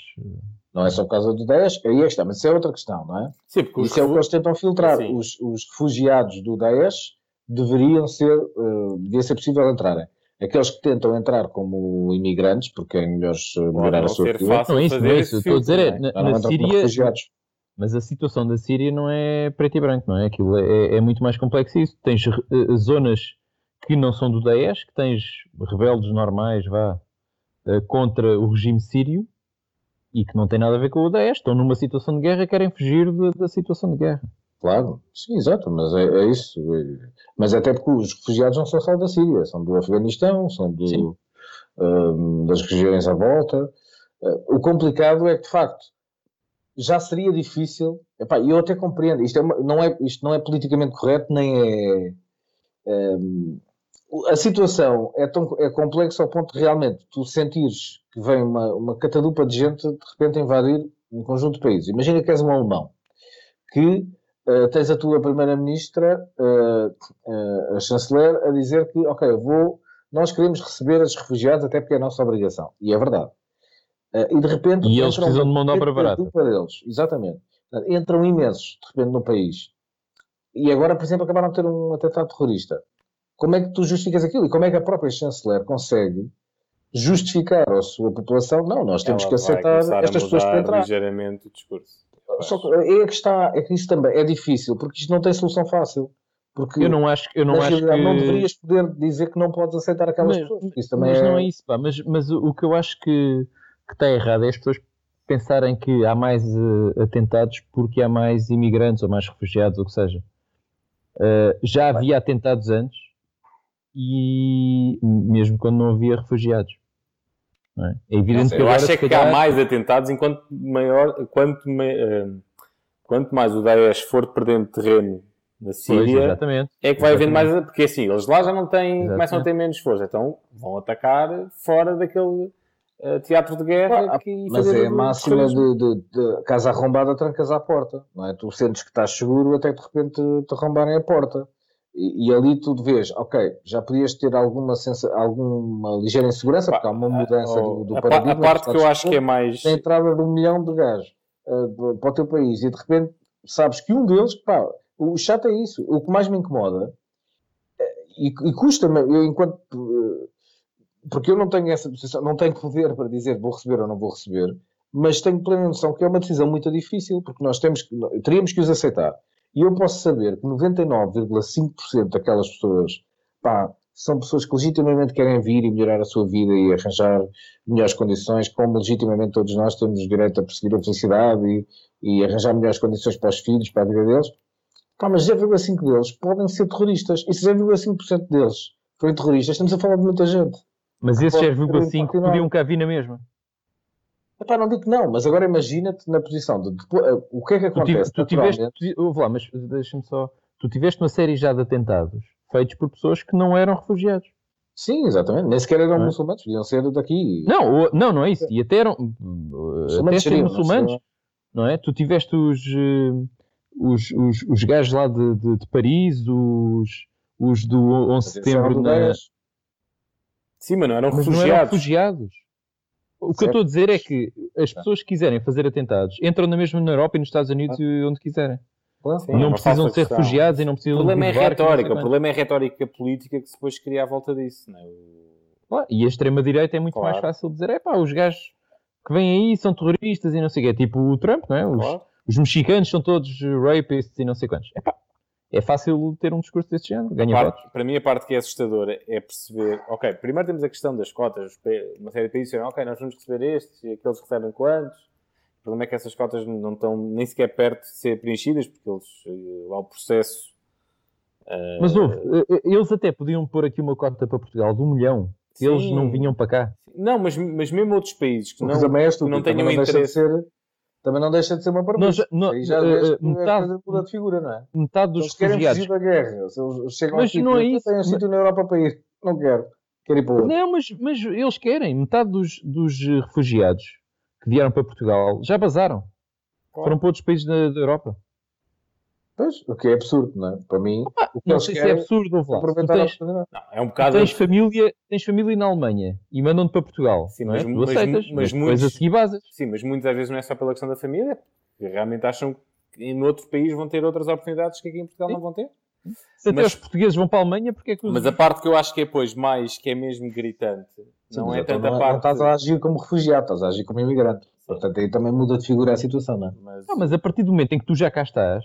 não é só por causa do Daesh, aí é que está, mas isso é outra questão, não é? Sim, porque os Isso é o que eles tentam filtrar. Sim. Os, os refugiados do Daesh deveriam ser, eh, devia ser possível entrarem. Aqueles que tentam entrar como imigrantes, porque é melhores eh, melhorar a sua ser vida, fácil não é isso, fazer não é isso. Estou a dizer, é, na, na Síria, refugiados. mas a situação da Síria não é preto e branco, não é? Aquilo é, é muito mais complexo que isso. Tens eh, zonas que não são do Daesh, que tens rebeldes normais, vá, eh, contra o regime sírio e que não tem nada a ver com o Daesh. Estão numa situação de guerra e querem fugir da, da situação de guerra. Claro, sim, exato, mas é, é isso. É- Mas até porque os refugiados não são só da Síria, são do Afeganistão, são do, hum, das regiões à volta. Eh, o complicado é que, de facto, já seria difícil. Epá, eu até compreendo, isto, é uma- não é, isto não é politicamente correto, nem é. hum, a situação é, tão, é complexa ao ponto de realmente tu sentires que vem uma, uma catadupa de gente de repente invadir um conjunto de países. Imagina que és um alemão que eh, tens a tua primeira-ministra, eh, eh, a chanceler, a dizer que, ok, eu vou, nós queremos receber os refugiados até porque é a nossa obrigação. E é verdade. E de repente... E eles precisam de mão de obra barata. catadupa deles. Exatamente. Entram imensos, de repente, no país. E agora, por exemplo, acabaram de ter um atentado terrorista. Como é que tu justificas aquilo? E como é que a própria chanceler consegue justificar à sua população? Não, nós temos Ela que aceitar estas pessoas para entrar. ligeiramente o discurso. Só que é que está, é que isso também é difícil, porque isto não tem solução fácil. Porque Eu não acho, eu não acho que... não deverias poder dizer que não podes aceitar aquelas Mas- pessoas. Isso também mas é... não é isso, pá. Mas, mas o, que eu acho que, que está errado é as pessoas pensarem que há mais eh, atentados porque há mais imigrantes ou mais refugiados, ou o que seja. Eh, já havia atentados antes e mesmo quando não havia refugiados. não é? É evidente que Eu agora, acho é que calhar- há mais atentados enquanto maior, quanto, eh, quanto mais o Daesh for perdendo terreno na Pois, Síria, exatamente. é que vai havendo mais. Porque assim, eles lá já não têm, Exatamente. começam a ter menos força, então vão atacar fora daquele eh, teatro de guerra Ah, que Mas fazer é a máxima de, de, de casa arrombada, trancas à porta. Não é? Tu sentes que estás seguro até que de repente te, te arrombarem a porta. E, e ali tu vês, ok, já podias ter alguma, sensa, alguma ligeira insegurança, porque há uma mudança do, do a, pa- paradigma. a parte que eu acho que é mais. a entrada de um milhão de gajos uh, para o teu país e de repente sabes que um deles, pá, o chato é isso. O que mais me incomoda eh, e, e custa-me, eu enquanto eh, porque eu não tenho essa posição, não tenho poder para dizer vou receber ou não vou receber, mas tenho plena noção que é uma decisão muito difícil, porque nós temos que, teríamos que os aceitar. E eu posso saber que 99,5% daquelas pessoas, pá, são pessoas que legitimamente querem vir e melhorar a sua vida e arranjar melhores condições, como legitimamente todos nós temos direito a perseguir a felicidade e, e arranjar melhores condições para os filhos, para a vida deles. Pá, mas 0,5% deles podem ser terroristas. E se 0,5% deles forem terroristas, estamos a falar de muita gente. Mas esses Pode 0,5 continuar. podiam cá vir na mesma. Epá, não digo que não, mas agora imagina-te na posição de, depois, eh, o que é que Tu, tive- acontece tu tiveste, naturalmente. tu, lá, mas deixa-me só. Tu tiveste uma série já de atentados feitos por pessoas que não eram refugiados. Sim, exatamente, nem sequer eram Não é? muçulmanos, podiam ser daqui. Não, não, não é isso. E até eram. Até seriam, não muçulmanos, seriam. não é? Tu tiveste os, eh, os, os, os gajos lá de, de, de Paris, os, os do 11 de eram setembro na. Sim, mas não eram Mas não eram refugiados. O que eu Certo. estou a dizer é que as pessoas que quiserem fazer atentados entram na mesma na Europa e nos Estados Unidos e onde quiserem. Sim, é não precisam ser questão. refugiados e não O precisam problema é retórica, o problema é a retórica política que se depois cria à volta disso. Não é? O- Claro, E a extrema-direita é muito Claro. mais fácil dizer: é pá, os gajos que vêm aí são terroristas e não sei o quê. Tipo o Trump, não é? Os, Claro. os mexicanos são todos rapists e não sei quantos. Epá, é fácil ter um discurso desse género, ganha Parte- votos. para mim, a parte que é assustadora é perceber. Ok, primeiro temos a questão das cotas. Uma série de países ok, nós vamos receber estes e aqueles recebem quantos. O problema é que essas cotas não estão nem sequer perto de ser preenchidas, porque eles, eh, lá o processo. eh, Mas houve, eh, eles até podiam pôr aqui uma cota para Portugal de um milhão. Eles sim. não vinham para cá. Não, mas, mas mesmo outros países que não. que é não tenham deixa de interesse. ser Também não deixa de ser uma parvoíce. nó- Aí já é metade- muda de figura, não é? Metade dos Eles querem refugiados. fugir da guerra. Se eles chegam Mas aqui não é isso. têm um sítio na Europa para ir. Não quero. Quero ir para outro. Não, mas, mas eles querem. Metade dos, dos eh, refugiados que vieram para Portugal já vazaram. Foram para outros países da, da Europa. Pois, o que é absurdo, não é? Para mim, o que Não sei se é absurdo, é. Tu aproveitar tens. Não, é um bocado. tens família, tens família na Alemanha e mandam-te para Portugal. Sim, não é? mas- mas- aceitas, mas mas, muitos- a seguir. Sim, mas muitas vezes não é só pela questão da família, porque realmente acham que em outro país vão ter outras oportunidades que aqui em Portugal Sim. não vão ter. Se até Mas- os portugueses vão para a Alemanha, porque é que os... Mas a parte que eu acho que é depois mais, que é mesmo gritante, Sim, não mas é então tanta não, parte. não estás a agir como refugiado, estás a agir como imigrante. Portanto, aí também muda de figura a situação, não é? Mas, Ah, mas a partir do momento em que tu já cá estás,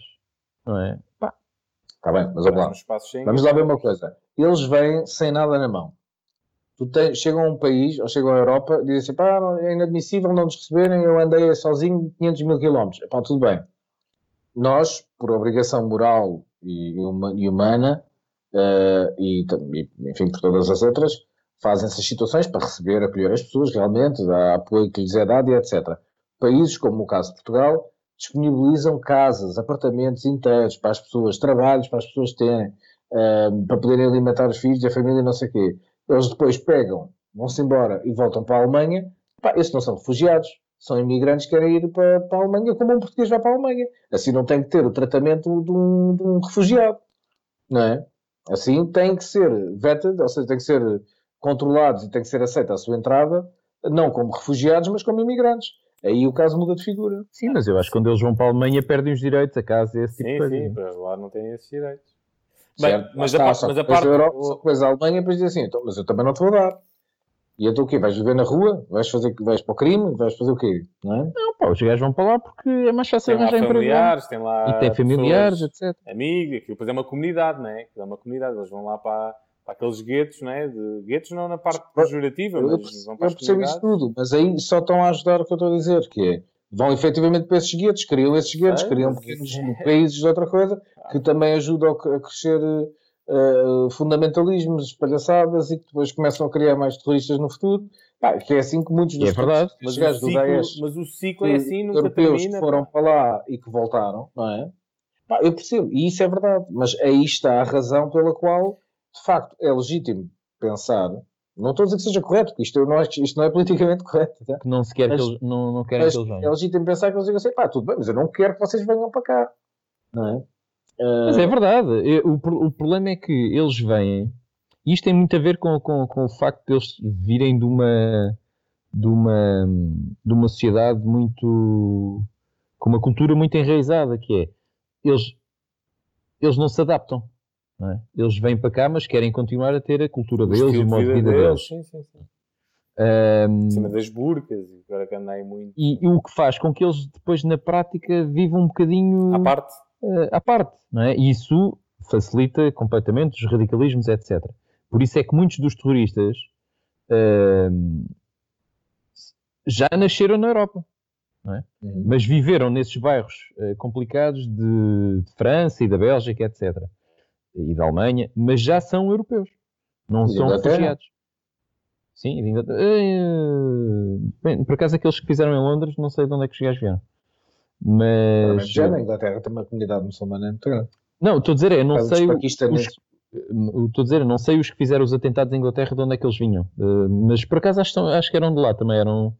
não é? Pá, Está bem, mas vamos lá. Vamos lá ver uma coisa. Eles vêm sem nada na mão. Tu tens, chegam a um país, ou chegam à Europa, dizem assim, pá, é inadmissível não nos receberem, eu andei sozinho 500 mil quilómetros. Pá, tudo bem. Nós, por obrigação moral e, huma- humana, tam- e, enfim, por todas as outras, fazem essas situações para receber, acolher as pessoas realmente, dar apoio que lhes é dado e etc. Países, como o caso de Portugal, disponibilizam casas, apartamentos inteiros para as pessoas, trabalhos para as pessoas terem, eh, para poderem alimentar os filhos, a família, não sei o quê. Eles depois pegam, vão-se embora e voltam para a Alemanha. Pá, esses não são refugiados, são imigrantes que querem ir para, para a Alemanha como um português vai para a Alemanha. Assim não tem que ter o tratamento de um, de um refugiado, não é? Assim tem que ser vetted, ou seja, tem que ser controlados e tem que ser aceita a sua entrada, não como refugiados, mas como imigrantes. Aí o caso muda de figura. sim, mas eu acho que quando eles vão para a Alemanha perdem os direitos, a casa e esse tipo Sim, de coisa. sim, para lá não têm esses direitos. Bem, Certo? mas a, está, pa- só mas a depois parte. depois a Alemanha depois diz assim, então, mas eu também não te vou dar. E então o quê? Vais viver na rua? Vais, fazer, vais para o crime? Vais fazer o quê? Não é? Não, pá, os gajos vão para lá porque é mais fácil arranjar emprego. lá. familiares, tem lá. E tem familiares, pessoas, etc. amigos, aquilo depois é uma comunidade, não é? Aquilo é uma comunidade, eles vão lá para, para aqueles guetos, não é? De, guetos não na parte pejorativa, mas vão para eu percebo isso tudo, mas aí só estão a ajudar o que eu estou a dizer, que é, vão efetivamente para esses guetos, criam esses guetos, Sei, criam pequenos isso países de outra coisa, que também ajudam a cre- a crescer eh, fundamentalismos, palhaçadas, e que depois começam a criar mais terroristas no futuro. Pá, que é assim que muitos dos é verdade. mas o do ciclo, Daesh mas o ciclo é assim, nunca europeus termina. que foram pá. para lá e que voltaram, não é? Pá, eu percebo, e isso é verdade, mas aí está a razão pela qual, de facto, é legítimo pensar. Não estou a dizer que seja correto, porque isto não é, isto não é politicamente correto. tá? Não se quer Mas- que eles, não, não querem que eles é venham. legítimo pensar que eles digam assim, pá, tudo bem, mas eu não quero que vocês venham para cá. Não é? Ah, Mas é verdade. Eu- O, o problema é que eles vêm. e Isto tem muito a ver com, com, com o facto de eles virem de uma, de uma, de uma sociedade muito. com uma cultura muito enraizada, que é. Eles, eles não se adaptam. É? Eles vêm para cá, mas querem continuar a ter a cultura O deles e o modo de vida deles. Sim, sim, sim. Ahm, Em cima das burcas, e agora que anda aí muito e, e o que faz com que eles depois na prática vivam um bocadinho à parte. eh, à parte, não é? E isso facilita completamente os radicalismos, etc. Por isso é que muitos dos terroristas ahm, já nasceram na Europa, Uhum. mas viveram nesses bairros eh, complicados de, de França e da Bélgica, etc. E da Alemanha, mas já são europeus, não E são refugiados. Sim, Inglaterra. Eh, bem, por acaso aqueles que fizeram em Londres, não sei de onde é que os gajos vieram. Mas. Já na Inglaterra tem uma comunidade muçulmana muito grande. Não, estou a dizer, é, não sei. os- eu Estou a dizer, não sei os que fizeram os atentados em Inglaterra de onde é que eles vinham. Eh, mas por acaso acho, acho que eram de lá também, eram,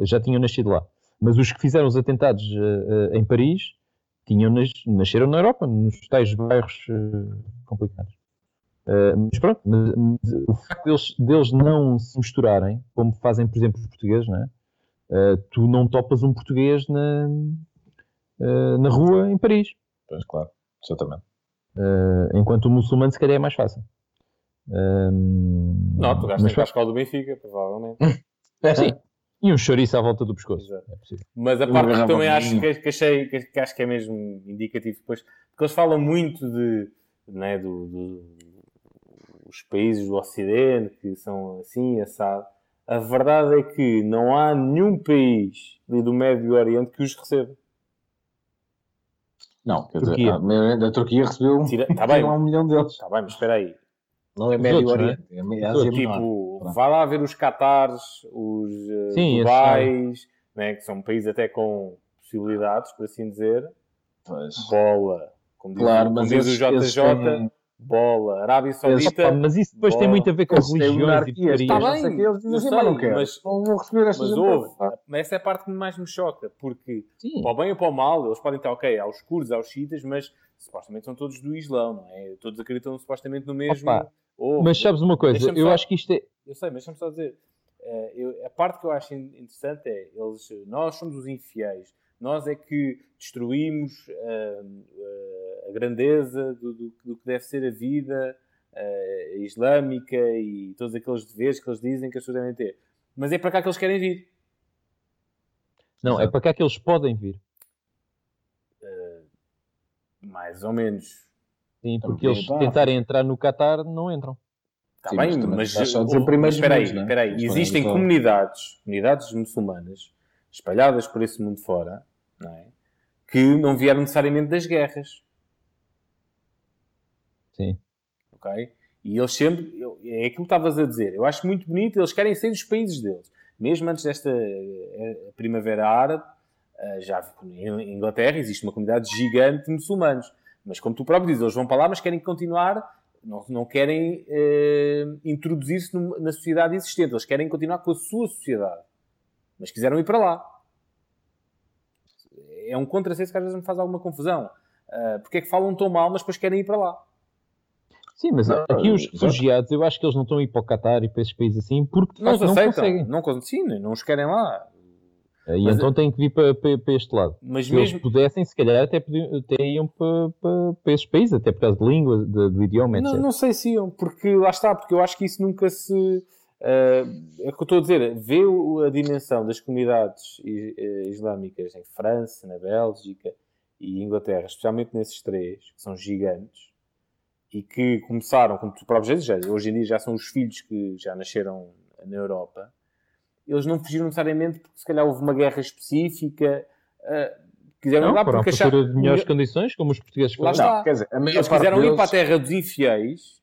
já tinham nascido lá. Mas os que fizeram os atentados eh, em Paris tinham nas- nasceram na Europa, nos tais bairros eh, complicados. Eh, mas pronto, mas- mas o facto deles, deles não se misturarem, como fazem, por exemplo, os portugueses, não é? Eh, tu não topas um português na, na rua em Paris. Pois, claro, exatamente. Uh, enquanto o muçulmano se calhar é mais fácil. Não, tu mas gastas pá, a escola do Benfica, provavelmente. Sim, e um chouriço à volta do pescoço. Exato. É. Mas a parte que também acho que, que achei que, que acho que é mesmo indicativo depois, porque eles falam muito de né, do, do- os países do Ocidente que são assim, assado. A verdade é que não há nenhum país ali do Médio Oriente que os receba. Não, quer Turquia. dizer, a da Turquia recebeu Tira- tá bem. um milhão deles. Está bem, mas espera aí. Não é Médio outros, é? Oriente, é, é Os Ásia outros, Menor. Tipo, Pronto. vai lá ver os Qatares, os eh, Sim, Dubais, né, que são países até com possibilidades, por assim dizer. Pois. Bola. Como diz, Claro, como mas diz o JJ, têm- bola. Arábia Saudita. Mas isso depois tem Boa. muito a ver com Eles religiões e teorias. Tá não bem, sei o que, eles dizem assim, sei, mas não quero. mas- Não vou receber esta Mas houve. Essa é a parte que mais me choca, porque Sim. para o bem ou para o mal, eles podem estar, ok, aos curdos, aos chiitas, mas supostamente são todos do Islão, não é? Todos acreditam supostamente no mesmo. Opa, Ou- Mas sabes uma coisa, eu só- acho que isto é. Eu sei, mas deixa-me só dizer. eh, eu- a parte que eu acho in- interessante é eles, nós somos os infiéis. Nós é que destruímos ah, a grandeza do, do- do que deve ser a vida ah, islâmica e todos aqueles deveres que eles dizem que as pessoas devem ter. Mas é para cá que eles querem vir. Não, é para cá que eles podem vir. Mais ou menos. Sim, porque Também eles tentarem entrar no Qatar não entram. Está bem, mas também mas, mas espera aí, mundos, não é? espera aí. Existem comunidades, comunidades muçulmanas espalhadas por esse mundo fora, não é? que não vieram necessariamente das guerras. Sim. ok? E eles sempre, é aquilo que estavas a dizer, eu acho muito bonito, eles querem sair dos países deles. Mesmo antes desta eh, primavera árabe, eh, já em Inglaterra existe uma comunidade gigante de muçulmanos. Mas como tu próprio dizes, eles vão para lá, mas querem continuar, não, não querem eh, introduzir-se na sociedade existente, eles querem continuar com a sua sociedade. Mas quiseram ir para lá. É um contrassenso que às vezes me faz alguma confusão. Ah, porque é que falam tão mal, mas depois querem ir para lá? Sim, mas Não, aqui os refugiados, eu acho que eles não estão a ir para o Qatar e para esses países assim, porque Não os facto, não aceitam, conseguem. não, sim, não os querem lá. E Mas- então têm que vir para, para, para este lado. Mas Se eles mesmo. pudessem, se calhar até, podiam, até iam para, para, para esses países, até por causa de língua, de- do idioma, etc. Não, não sei se iam, porque lá está, porque eu acho que isso nunca se. ah, é o que eu estou a dizer, vê a dimensão das comunidades eh, islâmicas em França, na Bélgica e Inglaterra, especialmente nesses três, que são gigantes, e que começaram, como tu próprio dizes, hoje em dia já são os filhos que já nasceram na Europa, eles não fugiram necessariamente porque se calhar houve uma guerra específica, ah, quiseram ir Não, lá foram à porque procura acharam. de melhores condições, como os portugueses Lá está. Não, quer dizer, a maior Eles quiseram ir deles- para a terra dos infiéis.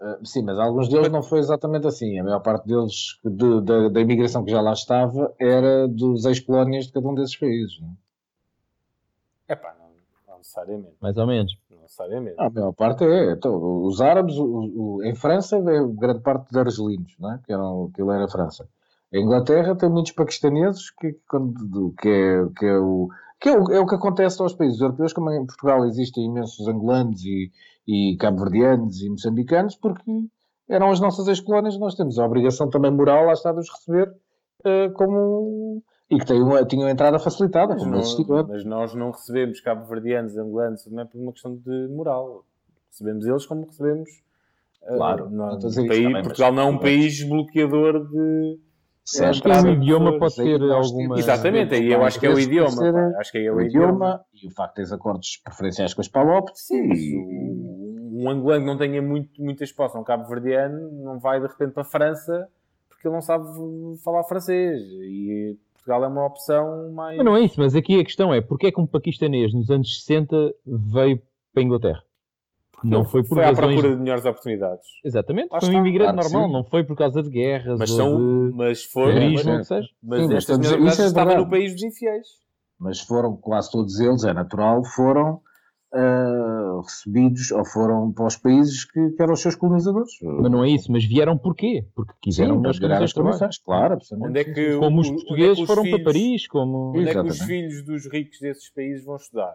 Uh, Sim, mas alguns deles não foi exatamente assim. A maior parte deles, de- da, da imigração que já lá estava, era dos ex-colónias de cada um desses países. Não? é? Epá, não, não necessariamente. Mais ou menos. Não necessariamente. A maior parte é. Então, os árabes, o- o- em França, veio grande parte de argelinos, não é? que eram, aquilo era a França. Em Inglaterra tem muitos paquistaneses, que, que, é, que, é, o, que é, o, é o que acontece aos países europeus, como em Portugal existem imensos angolanos e, e cabo-verdianos e moçambicanos, porque eram as nossas ex-colónias, nós temos a obrigação também moral, lá está, de os receber eh, como... E que uma, tinham entrada facilitada, Mas, como não- mas nós não recebemos cabo-verdianos, angolanos, não é por uma questão de moral. recebemos eles como recebemos. eh, Claro, não- não a isso país- também, Portugal não é um país bloqueador de. Acho que entrada o idioma pode ter alguma- Exatamente, aí eu acho que é o idioma. ser Acho que aí é o, o idioma. idioma e o facto de teres acordos preferenciais com as palopes. Sim, e- um angolano que não tenha muito, muitas posses, um cabo-verdiano, não vai de repente para a França porque ele não sabe falar francês. E Portugal é uma opção mais. Mas não é isso, mas aqui a questão é porque é que um paquistanês nos anos 60 veio para a Inglaterra? Não foi por Foi à razões... procura de melhores oportunidades. Exatamente, Lá foi um imigrante claro normal, sim. não foi por causa de guerras Mas são. de Mas foram. terrorismo, mas, seja. mas Sim, mas estas melhores isso é estavam no país dos infiéis. mas foram quase todos eles, é natural, foram ah, recebidos ou foram para os países que, que eram os seus colonizadores. Mas não é isso, mas vieram porquê? Porque quiseram Sim, para virar as condições claro, absolutamente. Onde é que. Como o- os onde é que portugueses os foram para filhos- Paris, como... Onde é que os Exatamente. filhos dos ricos desses países vão estudar?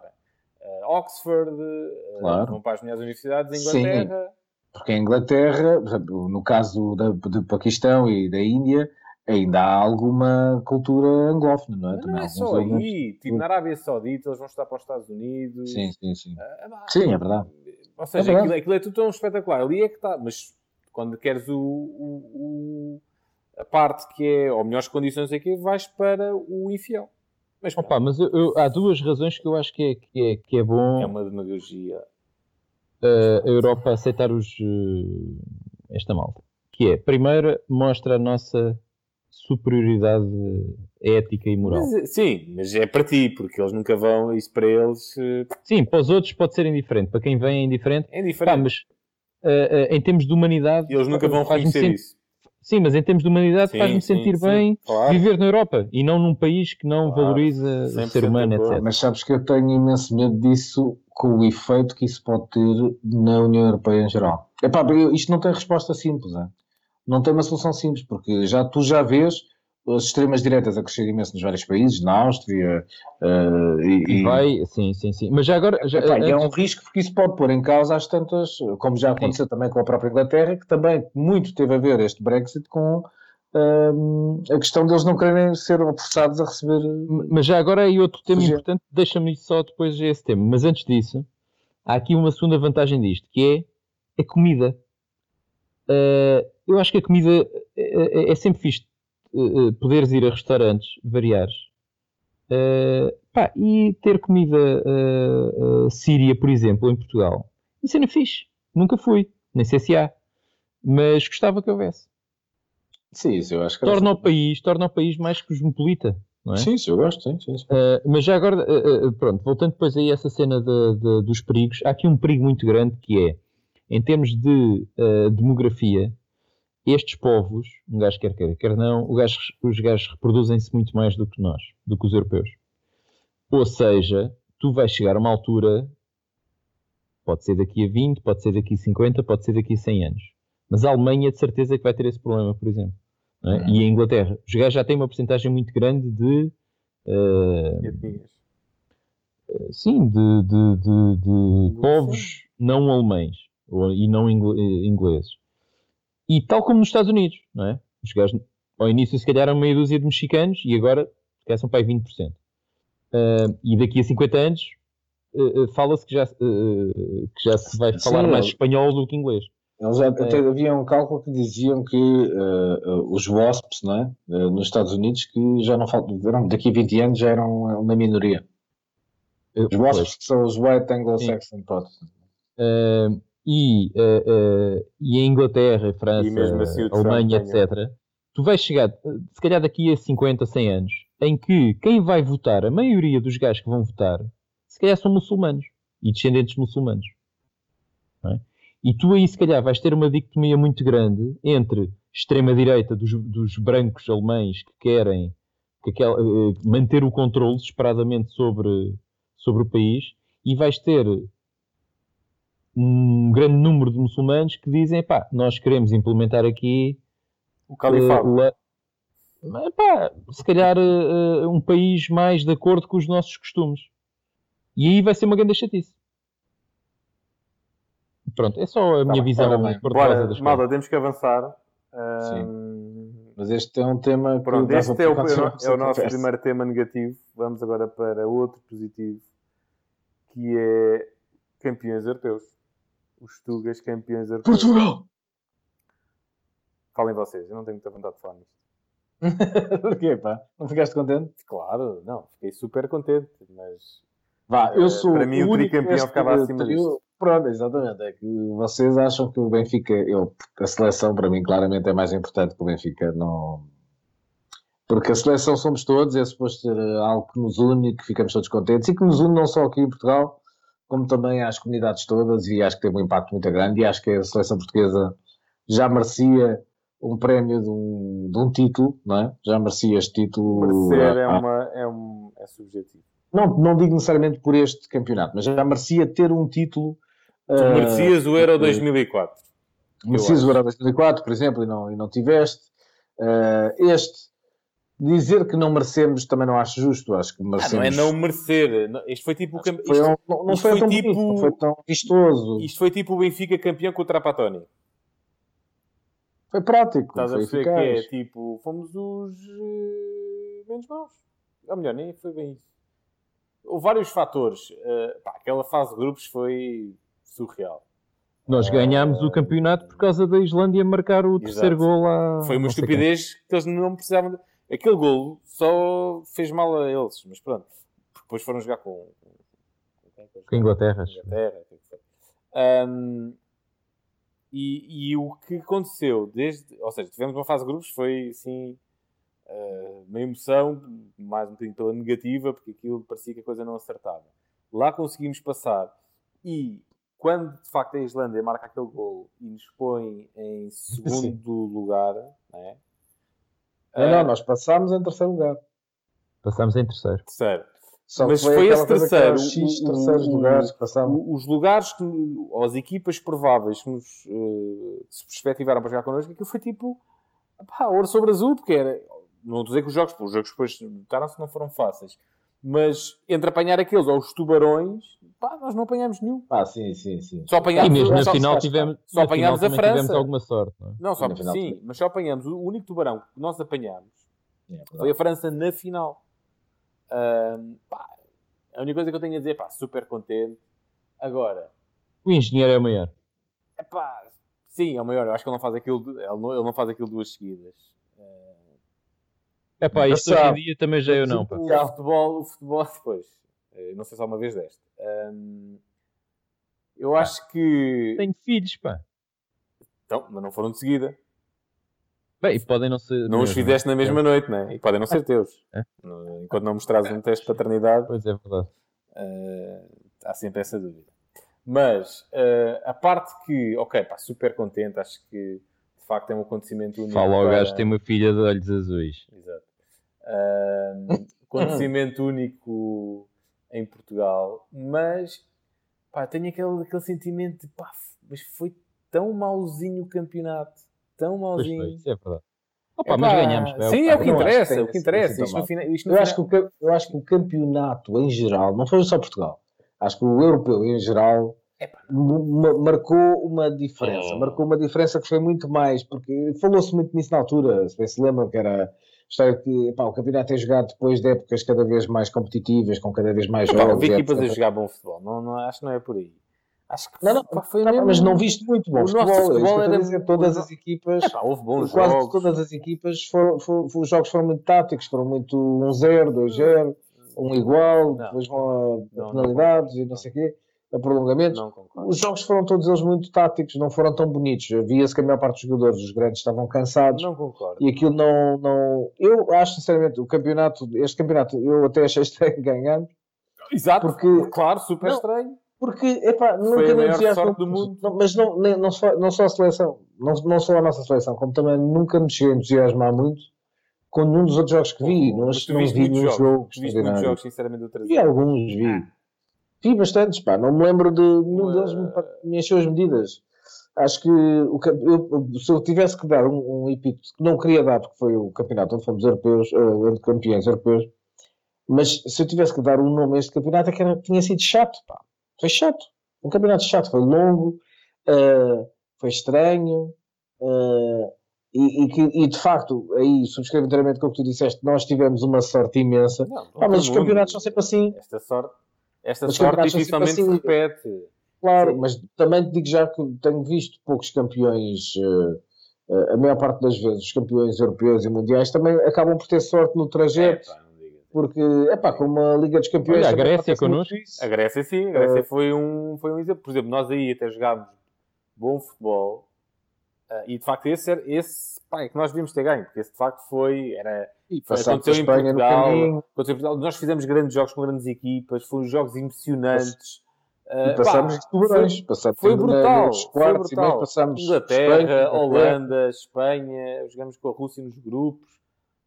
Uh, Oxford, uh, Claro. vão para as melhores universidades em Sim. Inglaterra. Porque em Inglaterra, no caso da, do Paquistão e da Índia, ainda há alguma cultura anglófona, não é? Não Também é alguns só aí. Tipo, na Arábia Saudita, eles vão estudar para os Estados Unidos. Sim, sim, sim. Ah, pá, Sim, é verdade. Ou seja, verdade. aquilo, aquilo é tudo tão espetacular. Ali é que está. Mas quando queres o, o- o- a parte que é, ou melhores condições aqui, vais para o infiel. Mas Opa, mas eu- eu- há duas razões que eu acho que é, que é, que é bom é uma demagogia. eh, a Europa aceitar os, eh, esta malta. Que é, primeiro, mostra a nossa superioridade ética e moral. Mas, sim, mas é para ti, porque eles nunca vão, isso para eles eh, Sim, para os outros pode ser indiferente, para quem vem é indiferente. é Pá, diferente. mas eh, eh, em termos de humanidade... Eles nunca vão reconhecer isso. Sim, mas em termos de humanidade faz-me sentir sim. bem Claro. viver na Europa e não num país que não Claro, valoriza o 100% ser humano, etc. Mas sabes que eu tenho imenso medo disso com o efeito que isso pode ter na União Europeia em geral. Epá, isto não tem resposta simples, é? não tem uma solução simples, porque já, tu já vês as extremas diretas a crescer imenso nos vários países, na Áustria, eh, e, E vai, sim, sim, sim. Mas já agora, já, Epá, e é um antes- risco porque isso pode pôr em causa as tantas, como já aconteceu também com a própria Inglaterra, que também muito teve a ver este Brexit com hum, a questão deles não quererem ser forçados a receber. mas já agora aí outro tema Sim. importante, deixa-me só depois esse tema. Mas antes disso, há aqui uma segunda vantagem disto, que é a comida. Eh, eu acho que a comida é, é- é sempre fixe eh, poderes ir a restaurantes variados eh, pá, e ter comida síria, por exemplo, em Portugal. Isso é fixe. Nunca fui, nem sei se há, mas gostava que houvesse. Sim, isso eu acho que Torna o país, torna o país mais cosmopolita, não é? Sim, isso eu gosto, sim, sim. sim. Uh, mas já agora, uh, uh, pronto, voltando depois aí a essa cena de- de- dos perigos, há aqui um perigo muito grande que é, em termos de uh, demografia, estes povos, um gajo quer queira, quer não, gajo- os gajos reproduzem-se muito mais do que nós, do que os europeus. Ou seja, tu vais chegar a uma altura, pode ser daqui a 20, pode ser daqui a 50, pode ser daqui a 100 anos. Mas a Alemanha de certeza que vai ter esse problema, por exemplo. é? Uhum. E a Inglaterra. Os gajos já têm uma porcentagem muito grande de uh, sim, de, de, de, de povos não alemães ou- e não eh, ingleses. E tal como nos Estados Unidos, não é? Os gajos, ao início, se calhar, eram meia dúzia de mexicanos e agora, calhar, são para aí 20%. Ah, e daqui a 50 anos, eh, fala-se que já, eh, que já se vai Sim, falar mais é. espanhol do que inglês. Eles já, até havia um cálculo que diziam que eh, os WASPs, não é? Eh, nos Estados Unidos, que já não faltam, eram- daqui a 20 anos já eram uma minoria. Os WASPs que são os White Anglo-Saxon Protestants. Ah, e, ah, ah, e a Inglaterra, a França, assim a Alemanha, etc., tu vais chegar, se calhar daqui a 50, 100 anos, em que quem vai votar, a maioria dos gajos que vão votar, se calhar são muçulmanos e descendentes de muçulmanos. é? E tu aí, se calhar, vais ter uma dicotomia muito grande entre extrema-direita dos, dos brancos alemães que querem que aquela- eh, manter o controle desesperadamente sobre, sobre o país e vais ter um grande número de muçulmanos que dizem, pá, nós queremos implementar aqui O califado. eh, la- pá, se calhar eh, um país mais de acordo com os nossos costumes. E aí vai ser uma grande chatice. Pronto, é só a minha bem, visão cor-de-rosa Bora, coisas. temos que avançar. Ahm, Mas este é um tema que Pronto, este é o, é o- é nosso primeiro tema negativo. Vamos agora para outro positivo, que é campeões europeus. Os Tugas campeões europeus. Portugal! Falem vocês, eu não tenho muita vontade de falar nisto. Porquê, pá? Não ficaste contente? Claro, não, fiquei super contente, mas Vá, eu sou Para mim, o único tricampeão ficava acima trio. disto. Pronto, exatamente. É que vocês acham que o Benfica, eu, a seleção para mim claramente é mais importante que o Benfica. Não... Porque a seleção somos todos, é suposto ser eh, algo que nos une, que ficamos todos contentes e que nos une não só aqui em Portugal, como também às comunidades todas e acho que teve um impacto muito grande e acho que a seleção portuguesa já merecia um prémio de um, de um título, não é? Já merecia este título. merecer é, ah, uma, é, um, é subjetivo. não, não digo necessariamente por este campeonato, mas já merecia ter um título. Tu ah, merecias o Euro 2004. Merecias o Euro 2004, por exemplo, e não, e não tiveste. Ah, este, dizer que não merecemos também não acho justo. Acho que Ah, não merecemos. é não merecer. Isto foi tipo Foi isto, um- não não foi, foi tão tipo- bonito, não foi tão vistoso. isto foi tipo o Benfica campeão com o Trapatoni. Foi prático, Estás a foi perceber que é tipo, fomos os eh, menos maus. Ou melhor, nem foi bem isso. Houve vários fatores. Eh, pá, aquela fase de grupos foi surreal. Nós ganhámos o campeonato por causa da Islândia marcar o terceiro Exato. gol lá. Foi uma estupidez que eles não precisavam. De... Aquele golo só fez mal a eles, mas pronto. Depois foram jogar com. com Inglaterra. Inglaterra, que é e, e o que aconteceu desde. Ou seja, tivemos uma fase de grupos, foi assim. ah, uma emoção, mais um bocadinho pela negativa, porque aquilo parecia que a coisa não acertava. Lá conseguimos passar e quando de facto a Islândia marca aquele gol e nos põe em segundo lugar, não é? Não, não, Ah, nós passámos em terceiro lugar. Passámos em terceiro. terceiro. Só Mas foi aquela esse terceiro, era X terceiros o- lugares que passámos. Os lugares, que, ou as equipas prováveis que nos eh, se perspectivaram para jogar connosco, aquilo foi tipo pá, ouro sobre azul, porque era. Não estou a dizer que os jogos, os jogos depois notaram-se não foram fáceis, mas entre apanhar aqueles ou os tubarões, pá, nós não apanhámos nenhum. Ah, sim, sim, sim. Só E apanhámos, mesmo na só, final tivemos, Só na apanhámos final a também tivemos França. alguma sorte. Não é? Não, só sim, também. mas só apanhámos. O único tubarão que nós apanhámos É foi a França na final. Ahm, pá, a única coisa que eu tenho a dizer, pá, super contente. Agora, O engenheiro é o maior. Epá, sim, é o maior. Eu acho que ele não faz aquilo, ele não, ele não faz aquilo duas seguidas. É pá, isto hoje em dia também já eu não. Pá. O futebol, o futebol depois. Eh, Não sei se há uma vez deste. Hum, eu acho que. Tenho filhos, pá. Então, mas não foram de seguida. Bem, e podem não ser. Não os fizeste na é? mesma noite, não é? E podem não ser teus. É. Enquanto não mostrares um teste de paternidade, Pois é, verdade. eh, há sempre essa dúvida. Mas eh, a parte que, ok, pá, super contente, acho que de facto é um acontecimento único. Fala ao gajo que tem uma filha de olhos azuis. Exato. Ahm, acontecimento único em Portugal, mas pá, tenho aquele, aquele sentimento de pá, mas foi tão mauzinho o campeonato, tão Pois foi, mauzinho. é verdade. Opa, Epá, mas ganhamos. pá, Sim, pá, é o que que interessa, o que interessa. Isto no final, isto no Eu acho, que final- o, eu acho que o campeonato em geral, não foi só Portugal, acho que o europeu em geral ma- marcou uma diferença. Oh. Marcou uma diferença que foi muito mais, porque falou-se muito nisso na altura, se bem se lembram que era história que pá, o campeonato é jogado depois de épocas cada vez mais competitivas, com cada vez mais jogos. e equipas a jogar bom futebol, não, não, acho que não é por aí. Acho que Não, não, pá, foi Não, mesmo- mas não viste muito bom o nosso futebol. é eu futebol a era- dizer, todas as equipas. É, pá, houve bons Quase jogos. todas as equipas foram, foram- foram- os jogos foram muito táticos, foram muito 1-0, 2-0, um igual, depois vão a penalidades e não sei o quê, a prolongamentos. Não. Os jogos foram todos eles muito táticos, não foram tão bonitos. Via-se que a maior parte dos jogadores, os grandes, estavam cansados Não concordo. e aquilo não, não. Eu acho sinceramente, o campeonato, este campeonato, eu até achei estranho ganhar, Exato, porque- claro, super Não, estranho. porque, epá, nunca Foi a me maior entusiasmou sorte do muito. mundo. Não, mas não, nem- não, só, não só a seleção, não, não só a nossa seleção, como também nunca me cheguei a entusiasmar muito com nenhum dos outros jogos que vi. Não, Mas acho- tu não viste vi muitos nenhum jogos. jogo Tu viste muitos jogos, sinceramente, do Vi traseiro. alguns, vi. Vi bastantes, pá. Não me lembro de nenhum deles me, encheu as medidas. Acho que o, eu- se eu tivesse que dar um, um epíteto que não queria dar, porque foi o campeonato onde fomos europeus, eh, entre campeões europeus, mas se eu tivesse que dar um nome a este campeonato, é que era, tinha sido chato, pá. Foi chato. Um campeonato chato, foi longo, eh, foi estranho, eh, e, e que- e, de facto, aí subscrevo inteiramente com o que tu disseste, nós tivemos uma sorte imensa. Não, Pá, mas os mundo. campeonatos são sempre assim. Esta sorte, esta Os sorte sempre dificilmente se assim. repete. Claro, mas também te digo já que tenho visto poucos campeões, eh, eh, a maior parte das vezes, os campeões europeus e mundiais também acabam por ter sorte no trajeto, É, porque, é pá, como a Liga dos Campeões. Olha, a Grécia connosco. isso. A Grécia sim, a Grécia foi, um, foi um exemplo. Por exemplo, nós aí até jogámos bom futebol ah, e de facto esse, era- esse pá, é que nós devíamos ter ganho, porque esse de facto foi, era, E foi, passámos aconteceu em Portugal, aconteceu em Portugal, nós fizemos grandes jogos com grandes equipas, foram jogos emocionantes. Ah, e passámos pá, de tubarões. foi- Passámos foi brutal, foi brutal. passámos Inglaterra, Espanha, Holanda, Espanha, jogamos com a Rússia nos grupos.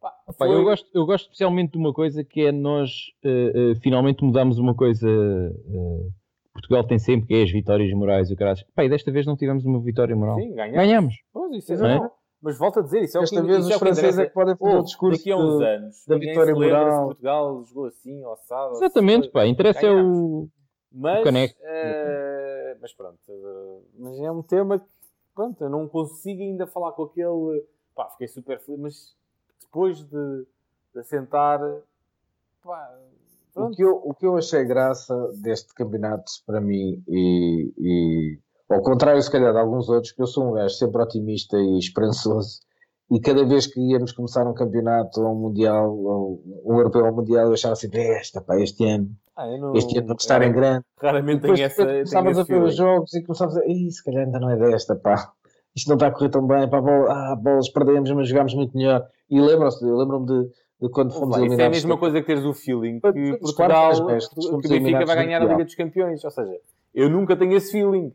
Pá, Pá, eu, gosto, eu gosto especialmente de uma coisa que é nós eh, eh, finalmente mudamos uma coisa que Portugal tem sempre, que é as vitórias morais e o caralho. Pá, e desta vez não tivemos uma vitória moral. Sim, ganhamos. Ganhamos. Pois, isso é Não é? Mas volto a dizer, isso é o Desta que, vez os é o franceses é que podem fazer o Ouve, discurso daqui a uns anos, da vitória moral. Portugal jogou assim, ou ou se Exatamente, foi. pá. Interessa é o. Mas, caneco. eh, mas pronto, eh, mas é um tema que, pronto, eu não consigo ainda falar com aquele, pá, fiquei super feliz, mas depois de, de assentar, pá, O que, eu, o que eu achei graça deste campeonato para mim, e, e ao contrário, se calhar, de alguns outros, que eu sou um gajo sempre otimista e esperançoso, e cada vez que íamos começar um campeonato ou um mundial, ou um europeu ou um mundial, eu achava assim: esta, pá, este ano, ah, não, este ano vamos estar em grande. raramente tenho essa, começávamos a ver os jogos e começávamos a Ih, se calhar ainda não é desta, pá. Isto não está a correr tão bem, pá, bola, ah, bolas perdemos, mas jogámos muito melhor. E lembram-se, eu lembro-me de, de quando fomos Ouve lá, Isso é a eliminados. mesma coisa que teres o feeling que Portugal, que o Benfica eliminados vai ganhar a. Liga dos Campeões. Ou seja, eu nunca tenho esse feeling.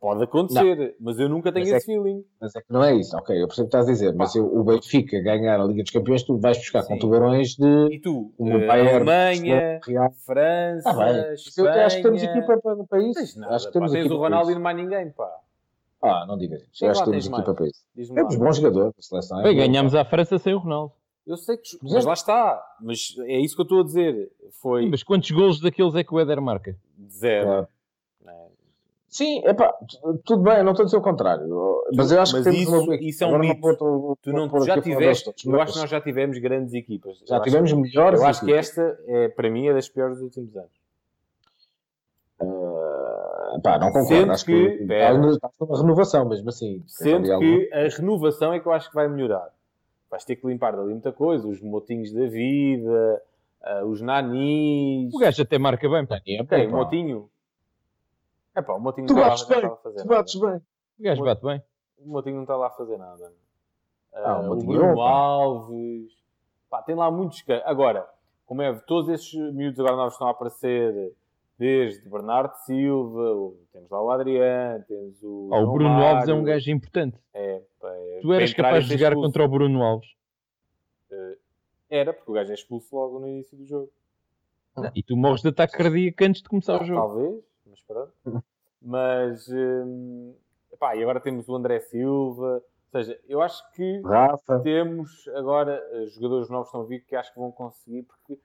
Pode acontecer, mas eu nunca tenho Mas é esse feeling. Mas é que não é isso, ok, eu percebo o que estás a dizer, mas eu- o Benfica ganhar a Liga dos Campeões, tu vais buscar com Sim. tubarões de E tu? uma Eh, Bayern, Alemanha, Real. França, Está bem, eu Espanha... acho que temos equipa para, para Não isso. tens nada, acho que pá. temos Tens equipa o Ronaldo e não mais ninguém, pá. Ah, não digas isso, eu acho que temos tens equipa para isso. Temos bons jogadores, a seleção é Bem, pá. à França sem o Ronaldo. Eu sei que... Mas Mas lá está. Mas é isso que eu estou a dizer. Foi Sim, mas quantos golos daqueles é que o Éder marca? zero. Claro. Sim, é pá, tudo bem, não estou a dizer o contrário, mas eu acho Mas que isso- uma isso é um mito. vou- Tu não, pôr já tiveste... Eu mas acho que nós já tivemos grandes equipas. já Eu acho- tivemos melhores Eu acho que esta, é, para mim, é das piores dos últimos anos. Ah, pá, não concordo, Sendo acho que- que, pera. está uma renovação mesmo assim. Sendo que a renovação é que eu acho que vai melhorar. Vais ter que limpar dali muita coisa. Os motinhos da vida, ah, os nanis... O gajo até marca bem, pá. algum- Ok, o Epá, motinho... É pá, o motinho Tu não está lá- não bem, lá a fazer tu nada. bates bem. O gajo bate bem. O Motinho não está lá a fazer nada. Ah, Ah, o o Motinho, Bruno. Alves. Pá, tem lá muitos. Agora, como é, todos esses miúdos agora novos estão a aparecer, desde Bernardo Silva, o- temos lá o Adriano, temos o. Ah, o Bruno Mário. Alves é um gajo importante. É, pá, é- Tu eras capaz de jogar expulso. contra o Bruno Alves. Era, porque o gajo é expulso logo no início do jogo. E tu morres de ataque cardíaco antes de começar o Ah, jogo. Talvez, mas pronto. mas. hum, pá, e agora temos o André Silva. Ou seja, eu acho que. Rafa, temos agora eh, jogadores novos que estão a vir que acho que vão conseguir, porque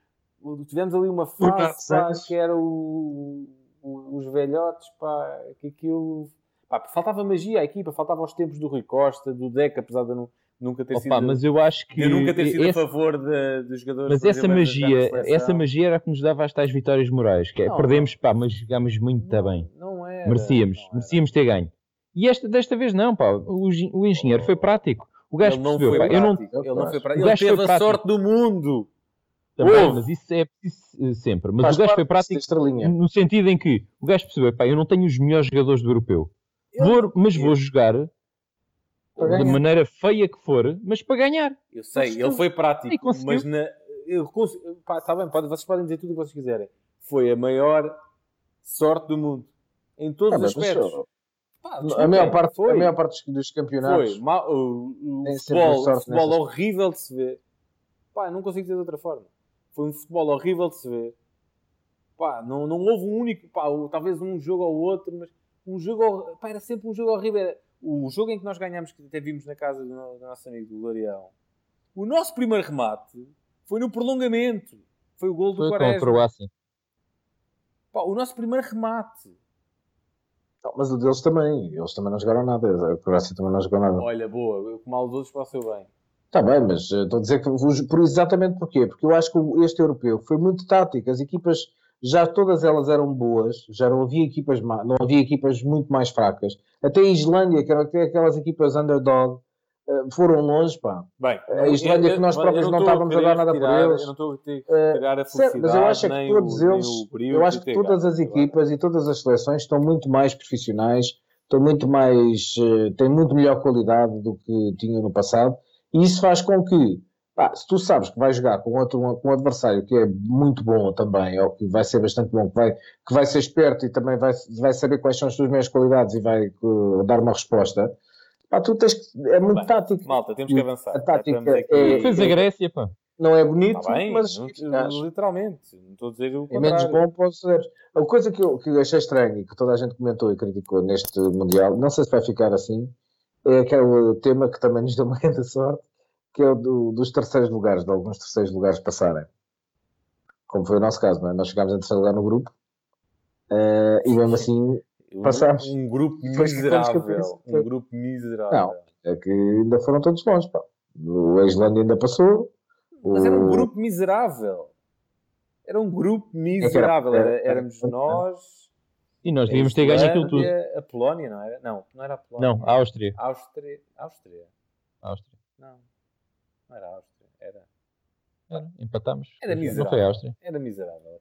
tivemos ali uma fase pá, que era o, o- os velhotes, pá, que aquilo. Pá, faltava magia à equipa, faltava os tempos do Rui Costa, do Deca, apesar de eu nu- nunca ter Opa, sido. mas eu acho que. eu nunca ter sido esse- a favor de- dos jogadores. Mas essa magia, essa magia era a que nos dava as tais vitórias morais. Que é, Não, perdemos, pá, mas jogámos muito não, bem. Não era. Merecíamos, não era. merecíamos ter ganho. E esta, desta vez não, pá. O, o engenheiro foi prático. O gajo Ele não percebeu, foi pá. Eu não. Ele não foi O prático. Ele teve a prático. sorte do mundo. também, mas isso é preciso eh, sempre. Mas faz o gajo foi prático no sentido em que o gajo percebeu, pá, eu não tenho os melhores jogadores do europeu. Vou- mas vou jogar da maneira feia que for, mas para ganhar. Eu sei, Conseguiu. ele foi prático, conseguiu. mas na, eu pá, tá bem, pode, vocês podem dizer tudo o que vocês quiserem. Foi a maior sorte do mundo. Em todos Ah, os mas, aspectos. mas, Pá, a, maior parte, foi, a maior parte dos, campeonatos foi. Ma- o, o futebol, o futebol horrível de se ver. Pá, não consigo dizer de outra forma. Foi um futebol horrível de se ver. Pá, não, não houve um único, pá, talvez um jogo ou outro, mas um jogo, pá, era sempre um jogo horrível. Era O jogo em que nós ganhámos, que até vimos na casa do, do nosso amigo do Larião, o nosso primeiro remate foi no prolongamento. Foi o gol do Foi com a Quaresma. Croácia. Pá, o nosso primeiro remate. Não, mas o deles também. Eles também não jogaram nada. A Croácia também não jogou nada. Olha, boa, eu como os outros para o seu bem. Está bem, mas eh, estou a dizer que por exatamente porquê? Porque eu acho que o- este europeu foi muito tático. As equipas já todas elas eram boas, já não havia equipas, não havia equipas muito mais fracas. Até a Islândia, que eram aquelas equipas underdog, eh, foram longe, pá. Bem, A Islândia eu- que nós próprios não estou estávamos a dar nada por retirar- eles. Eu não estou a Eh, tirar a felicidade, mas eu acho que todos o, eles, eu acho que todas as equipas e todas as seleções estão muito mais profissionais, estão muito mais, eh, têm muito melhor qualidade do que tinham no passado, e isso faz com que, pá, se tu sabes que vais jogar com outro, com um adversário que é muito bom também, ou que vai ser bastante bom, que vai, que vai ser esperto e também vai, vai saber quais são as tuas meias qualidades e vai eh, dar uma resposta, pá, tu tens que, é muito Bem, tático. Malta, temos que avançar. A tática é- Fez a Grécia, pá. Não é bonito, Está bem, mas não- literalmente. Não estou a dizer o É menos contrário. bom para os adeptos. A coisa que eu, que eu achei estranho e que toda a gente comentou e criticou neste Mundial, não sei se vai ficar assim, é aquele tema que também nos deu uma grande sorte, que é o do- dos terceiros lugares, de alguns terceiros lugares passarem. Como foi o nosso caso, não é? Nós chegámos em terceiro lugar no grupo eh, e mesmo assim Um- Passámos. Um grupo Depois ficamos miserável. Um grupo miserável. Não. é que ainda foram todos bons. Pá. O Islândia ainda passou. Mas era um grupo miserável. Era um grupo miserável. era- Era- éramos era- nós. E nós devíamos ter ganho aquilo tudo. A Polónia, não era? Não, não era a Polónia. Não, a Áustria. Áustria. Áustria. Áustria. Não. Não era a Áustria. Era, Era, empatámos. Era Não miserável. foi a Áustria. era miserável.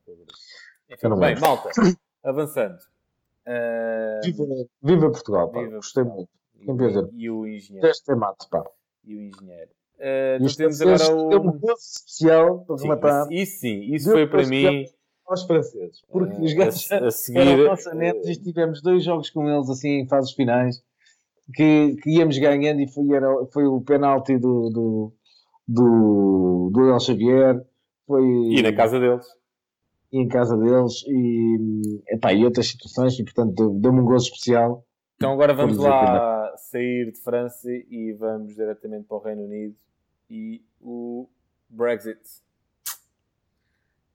Enfim, não bem, lembro. malta. Avançando. Ah, Viva, viva Portugal, pá. Viva Gostei Portugal. muito. Quer dizer? e o engenheiro. Deste é mate, pá. E o engenheiro. Ah, E então os temos franceses agora um o. gozo especial para Sim, rematar isso, isso sim, isso Deu foi para para mim. aos franceses. Porque ah, os gajos a, a eram seguir. nossos netos e tivemos dois jogos com eles assim em fases finais que, que íamos ganhando e foi, era, foi o penalti do, do, do, do El Xavier. Foi E na casa deles. e em casa deles e, epá, e outras situações e portanto deu- deu-me um gozo especial. Então agora vamos dizer lá sair de França e vamos diretamente para o Reino Unido e o Brexit.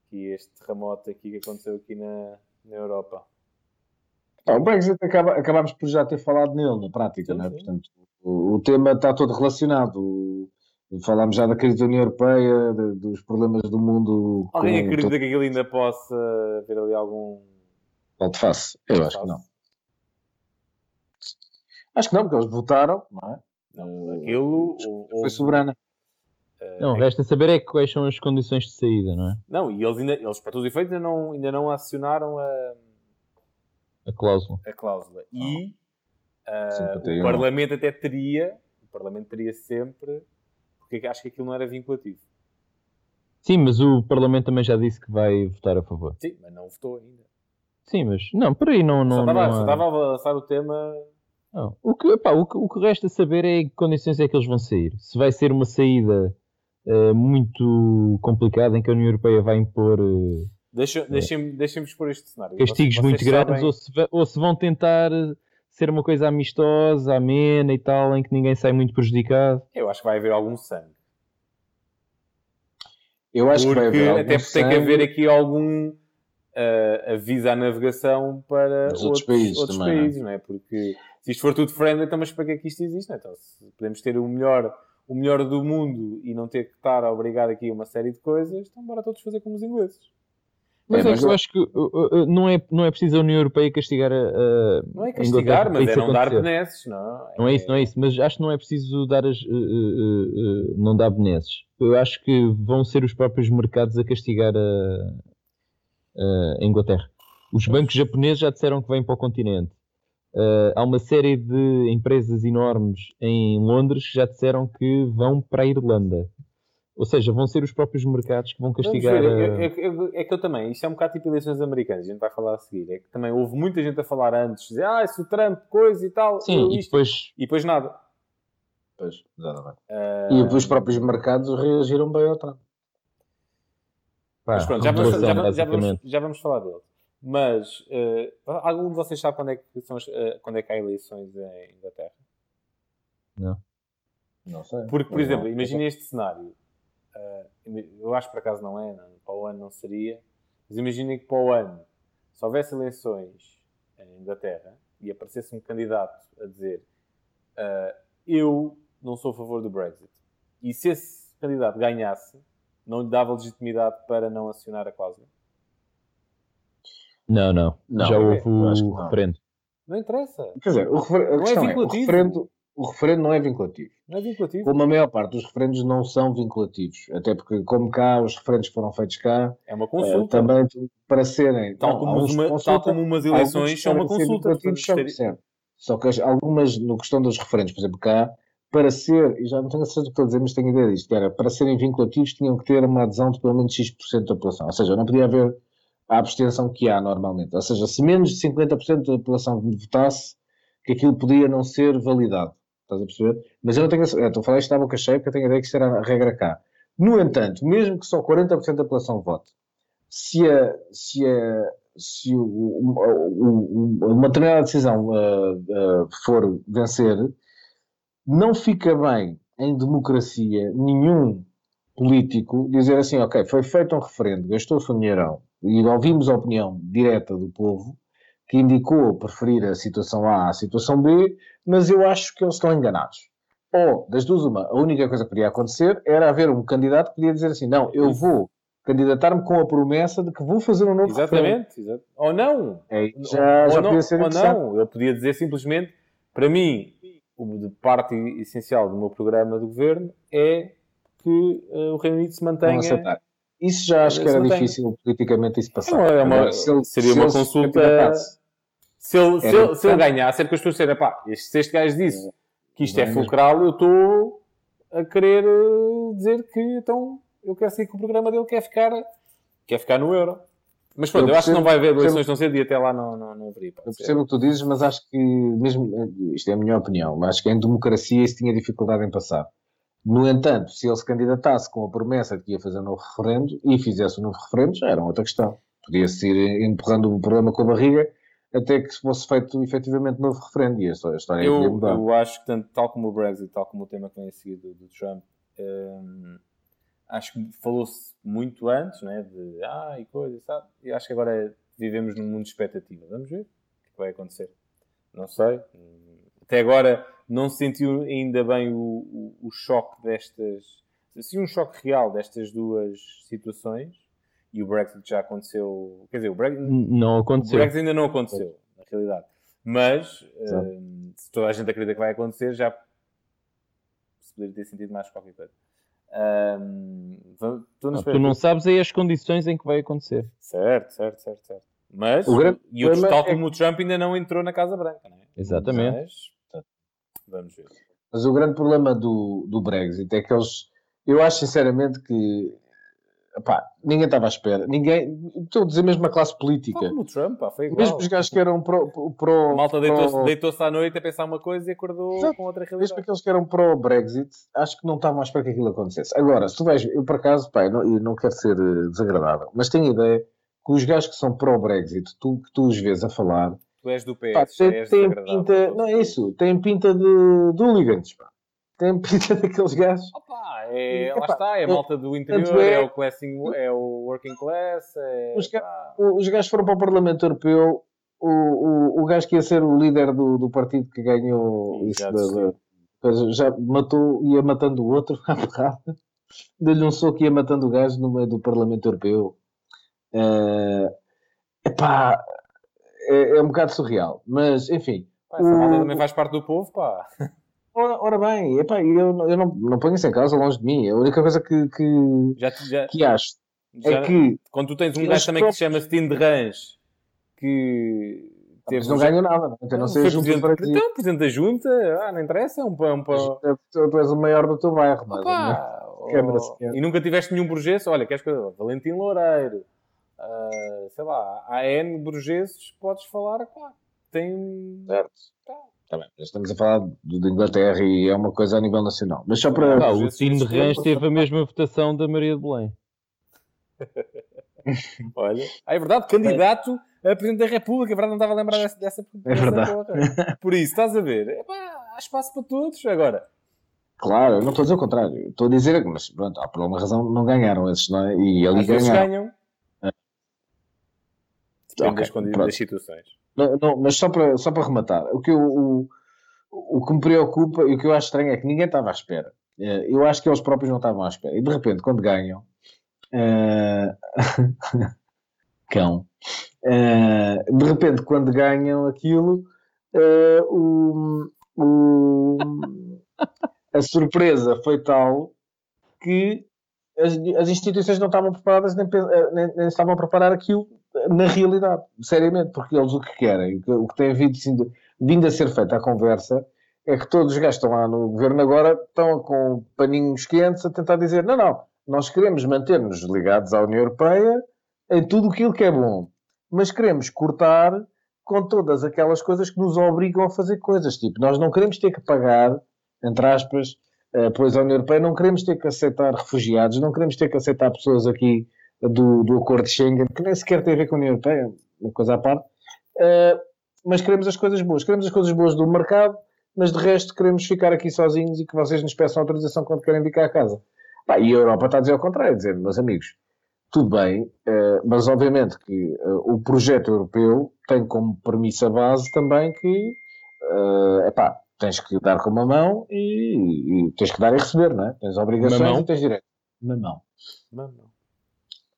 Que é este terremoto aqui que aconteceu aqui na, na Europa. Pá, o Brexit acaba, acabámos por já ter falado nele na prática, Sim, não é? sim. Portanto, o, o tema está todo relacionado. O- falámos já da crise da União Europeia, de- dos problemas do mundo. Alguém com acredita que aquilo ainda possa haver ali algum. Volte face? Eu acho que não. Acho que não, porque eles votaram, não é? Não, Eh, aquilo. ou- Foi soberana. eh, Não, resta saber é quais são as condições de saída, não é? não, e eles, ainda, eles para todos os efeitos, ainda não, ainda não acionaram a, A cláusula. a cláusula. E ah, Sim, eu o. Parlamento até teria, o Parlamento teria sempre, porque acho que aquilo não era vinculativo. Sim, mas o Parlamento também já disse que vai votar a favor. Sim, mas não votou ainda. Sim, mas não, por aí não. só não, estava não só estava a lançar o tema. Não. O, que, epá, o, que, o que resta saber é que condições é que eles vão sair. Se vai ser uma saída eh, muito complicada em que a União Europeia vai impor Deixa- Deixem-me deixem expor este cenário. castigos Vocês- muito vocês grandes sabem- ou, se, ou se vão tentar ser uma coisa amistosa, amena e tal, em que ninguém sai muito prejudicado. Eu acho que vai haver algum sangue. Eu acho que vai Porque, haver algum até porque tem que haver aqui algum ah, aviso à navegação para Dos outros países outros também, não é? países, não é? Porque se isto for tudo friendly, então mas para que é que isto existe? não é? Então, se podemos ter o melhor, o melhor do mundo e não ter que estar a obrigar aqui a uma série de coisas, então bora todos fazer como os ingleses. Mas É, é, mas eu acho que uh, uh, uh, não, é, não é preciso a União Europeia castigar a, a Não é castigar, mas é não dar acontecer. benesses, não? Não é isso, não é isso, mas acho que não é preciso dar as, uh, uh, uh, uh, não dar benesses. Eu acho que vão ser os próprios mercados a castigar a, a Inglaterra. Os bancos japoneses já disseram que vêm para o continente. Uh, há uma série de empresas enormes em Londres que já disseram que vão para a Irlanda. Ou seja, vão ser os próprios mercados que vão castigar. ver, a- é, é- é- é que eu também, isto é um bocado tipo eleições americanas, a gente vai falar a seguir. É que também houve muita gente a falar antes, dizer, ah, se o Trump, coisa e tal, Sim, e isto. depois E depois nada. Pois, exatamente. Ah, E os próprios mercados reagiram bem ao Trump. pá, Mas pronto, já vamos, já, vamos- já vamos- já vamos falar dele. Mas eh, algum de vocês sabe quando é que, são eh, quando é que há eleições em Inglaterra? Não sei. Porque, por Mas exemplo, não. imagina este cenário. Ah, eu acho que por acaso não é, não, para o ano não seria. Mas imaginem que para o ano, se houvesse eleições em Inglaterra e aparecesse um candidato a dizer ah, eu não sou a favor do Brexit. E se esse candidato ganhasse, não lhe dava legitimidade para não acionar a cláusula. Não, não. Não, Já houve eu acho que o não. referendo. Não interessa. Quer dizer, o, refer... a é questão é, o vinculativo. referendo, o referendo não é vinculativo. Não é vinculativo. Como a maior parte dos referendos não são vinculativos. Até porque, como cá, os referendos foram feitos cá, É uma eh, consulta. também para serem. Tal, não, como uma- consulta, tal como umas eleições são uma consulta. são, certo. Só que as- algumas, no questão dos referendos, por exemplo, cá, para ser, e já não tenho a certeza do que estou a dizer, mas tenho ideia disto, era, para serem vinculativos tinham que ter uma adesão de pelo menos X% da população. Ou seja, não podia haver a abstenção que há normalmente. Ou seja, se menos de 50% da população votasse, que aquilo podia não ser validado. Estás a perceber? Mas eu não tenho a certeza, estou a falar isto da boca cheia porque eu tenho a ideia que isto era a regra cá. No entanto, mesmo que só 40% da população vote, se, a, se, a, se o, o- o- uma determinada decisão ah, ah, for vencer, não fica bem em democracia nenhum político dizer assim, ok, foi feito um referendo, gastou-se um dinheirão e ouvimos a opinião direta do povo que indicou preferir a situação A à situação B, mas eu acho que eles estão enganados. Ou, das duas, uma, a única coisa que podia acontecer era haver um candidato que podia dizer assim, não, eu vou candidatar-me com a promessa de que vou fazer um novo. Exatamente. exato. Ou não. É, já, ou já não, podia ser ou não. Eu podia dizer simplesmente, para mim, o de parte essencial do meu programa do governo é que eh, o Reino Unido se mantenha. Isso já acho que era difícil politicamente isso passar. É uma- seria se uma consulta- Se ele, se ele, se ele interessante. ganhar, sempre que as pessoas disserem, pá, se este gajo disse que isto é é fulcral, eu estou a querer eh, dizer que então eu quero seguir com o programa dele, quer ficar, quer ficar no euro. Mas pronto, Eu eu, acho que não vai haver eleições tão cedo e até lá não, não, não haveria. Eu percebo o que tu dizes, mas acho que, mesmo, isto é a minha opinião, mas acho que em democracia isso tinha dificuldade em passar. No entanto, se ele se candidatasse com a promessa de que ia fazer um novo referendo e fizesse um novo referendo, já era outra questão. Podia-se ir empurrando o problema com a barriga até que fosse feito efetivamente novo referendo e a história Eu, mudar. eu acho que, tanto, tal como o Brexit, tal como o tema que vem a seguir do, do Trump, hum, acho que falou-se muito antes, né, de ah, e coisa, sabe? E acho que agora vivemos num mundo de expectativa. Vamos ver o que é que vai acontecer. Não sei. Até agora não se sentiu ainda bem o, o, o choque destas. Assim, um choque real destas duas situações. E o Brexit já aconteceu. Quer dizer, o Brexit, Não o aconteceu. Brexit ainda não aconteceu, na realidade. Mas, hum, se toda a gente acredita que vai acontecer, já se poderia ter sentido mais qualquer coisa. Hum, vamos- estou na Não, tu não que- sabes aí as condições em que vai acontecer. Certo, certo, certo, certo. Mas, O grande e o tal é como o Trump ainda não entrou na Casa Branca, não é? Exatamente. Mas, vamos ver. Mas o grande problema do, do Brexit é que eles. Eu acho sinceramente que. Epá, ninguém estava à espera. Ninguém. Estou a dizer mesmo a classe política. Como o Trump, pá, foi igual. Mesmo os gajos que eram pro. pro A malta pro- deitou-se deitou à noite a pensar uma coisa e acordou Exato. com outra Mesmo realidade. aqueles que eram pró-Brexit, acho que não estavam à espera que aquilo acontecesse. Agora, se tu vais, eu por acaso, pá, eu não, eu não quero ser eh, desagradável, mas tenho a ideia que os gajos que são pró-Brexit, tu, que tu os vês a falar, Tu és do PS, pá, têm desagradável. pinta, não é isso, têm pinta de, de hooligans, pá. Têm pinta daqueles gajos. Opa, é, lá está, é a malta do interior, é- é, o classing, é o working class, é, Os Os gajos foram para o Parlamento Europeu, o, o, o gajo que ia ser o líder do, do partido que ganhou isso já da- da- já matou, ia matando o outro à porrada. Deu-lhe um soco e ia matando o gajo no meio do Parlamento Europeu. Eh, epá, é, é um bocado surreal, mas enfim. pá, essa malta o- também faz parte do povo, pá. Ora, ora bem, epá, eu, não- eu não, não ponho isso em causa longe de mim. A única coisa que, que, Já, já, que acho já- é que quando tu tens um gajo também que se chama Steam de Rãs, que eles não ganham nada, não, então não sei foi a junta de presidente, freguesia. então, presidente da junta, ah, não interessa, é um pão. Um pão. Tu, tu és o maior do teu bairro, mas Câmara oh, e nunca tiveste nenhum burguês, olha, queres que eu... Valentim Loureiro, ah, sei lá, há N burgueses, podes falar, pá, tem... certo. Tá bem, mas estamos a falar do, de Inglaterra e é uma coisa a nível nacional. Mas só para. Pá, o Tino de Rãs teve a mesma votação da Maria de Belém. Olha, ah, é verdade, candidato a Presidente da República, é verdade, não estava a lembrar dessa, dessa, dessa verdade. porra. Por isso, estás a ver, Epá, há espaço para todos, agora... Claro, eu não estou a dizer o contrário. Estou a dizer que, mas pronto, há por alguma razão não ganharam esses, não é? E ali Às ganharam. ganham. Depende Ok, das, situações. Não, não, mas só para, só para rematar, o que, eu, o, o que me preocupa e o que eu acho estranho é que ninguém estava à espera. Eh, Eu acho que eles próprios não estavam à espera. E de repente, quando ganham, eh, cão. Eh, de repente, quando ganham aquilo, eh, o- o- a surpresa foi tal que as, as instituições não estavam preparadas nem, nem- nem estavam a preparar aquilo na realidade, seriamente, porque eles o que querem, o que, tem vindo, sido- vindo a ser feito à conversa é que todos os gajos estão lá no governo agora estão com paninhos quentes a tentar dizer: não, não, nós queremos manter-nos ligados à União Europeia em tudo aquilo que é bom, mas queremos cortar com todas aquelas coisas que nos obrigam a fazer coisas. Tipo, nós não queremos ter que pagar, entre aspas, eh, pois à União Europeia, não queremos ter que aceitar refugiados, não queremos ter que aceitar pessoas aqui do, do Acordo de Schengen, que nem sequer tem a ver com a União Europeia, uma coisa à parte. Eh, mas queremos as coisas boas. Queremos as coisas boas do mercado, mas de resto queremos ficar aqui sozinhos e que vocês nos peçam autorização quando querem vir cá a casa. Pá, e a Europa está a dizer ao contrário, dizer, meus amigos, tudo bem, eh, mas obviamente que eh, o projeto europeu tem como premissa base também que, eh, epá, tens que dar com uma mão e, e tens que dar e receber, não é? Tens obrigações Mamão. e tens direito. Mamão. Não.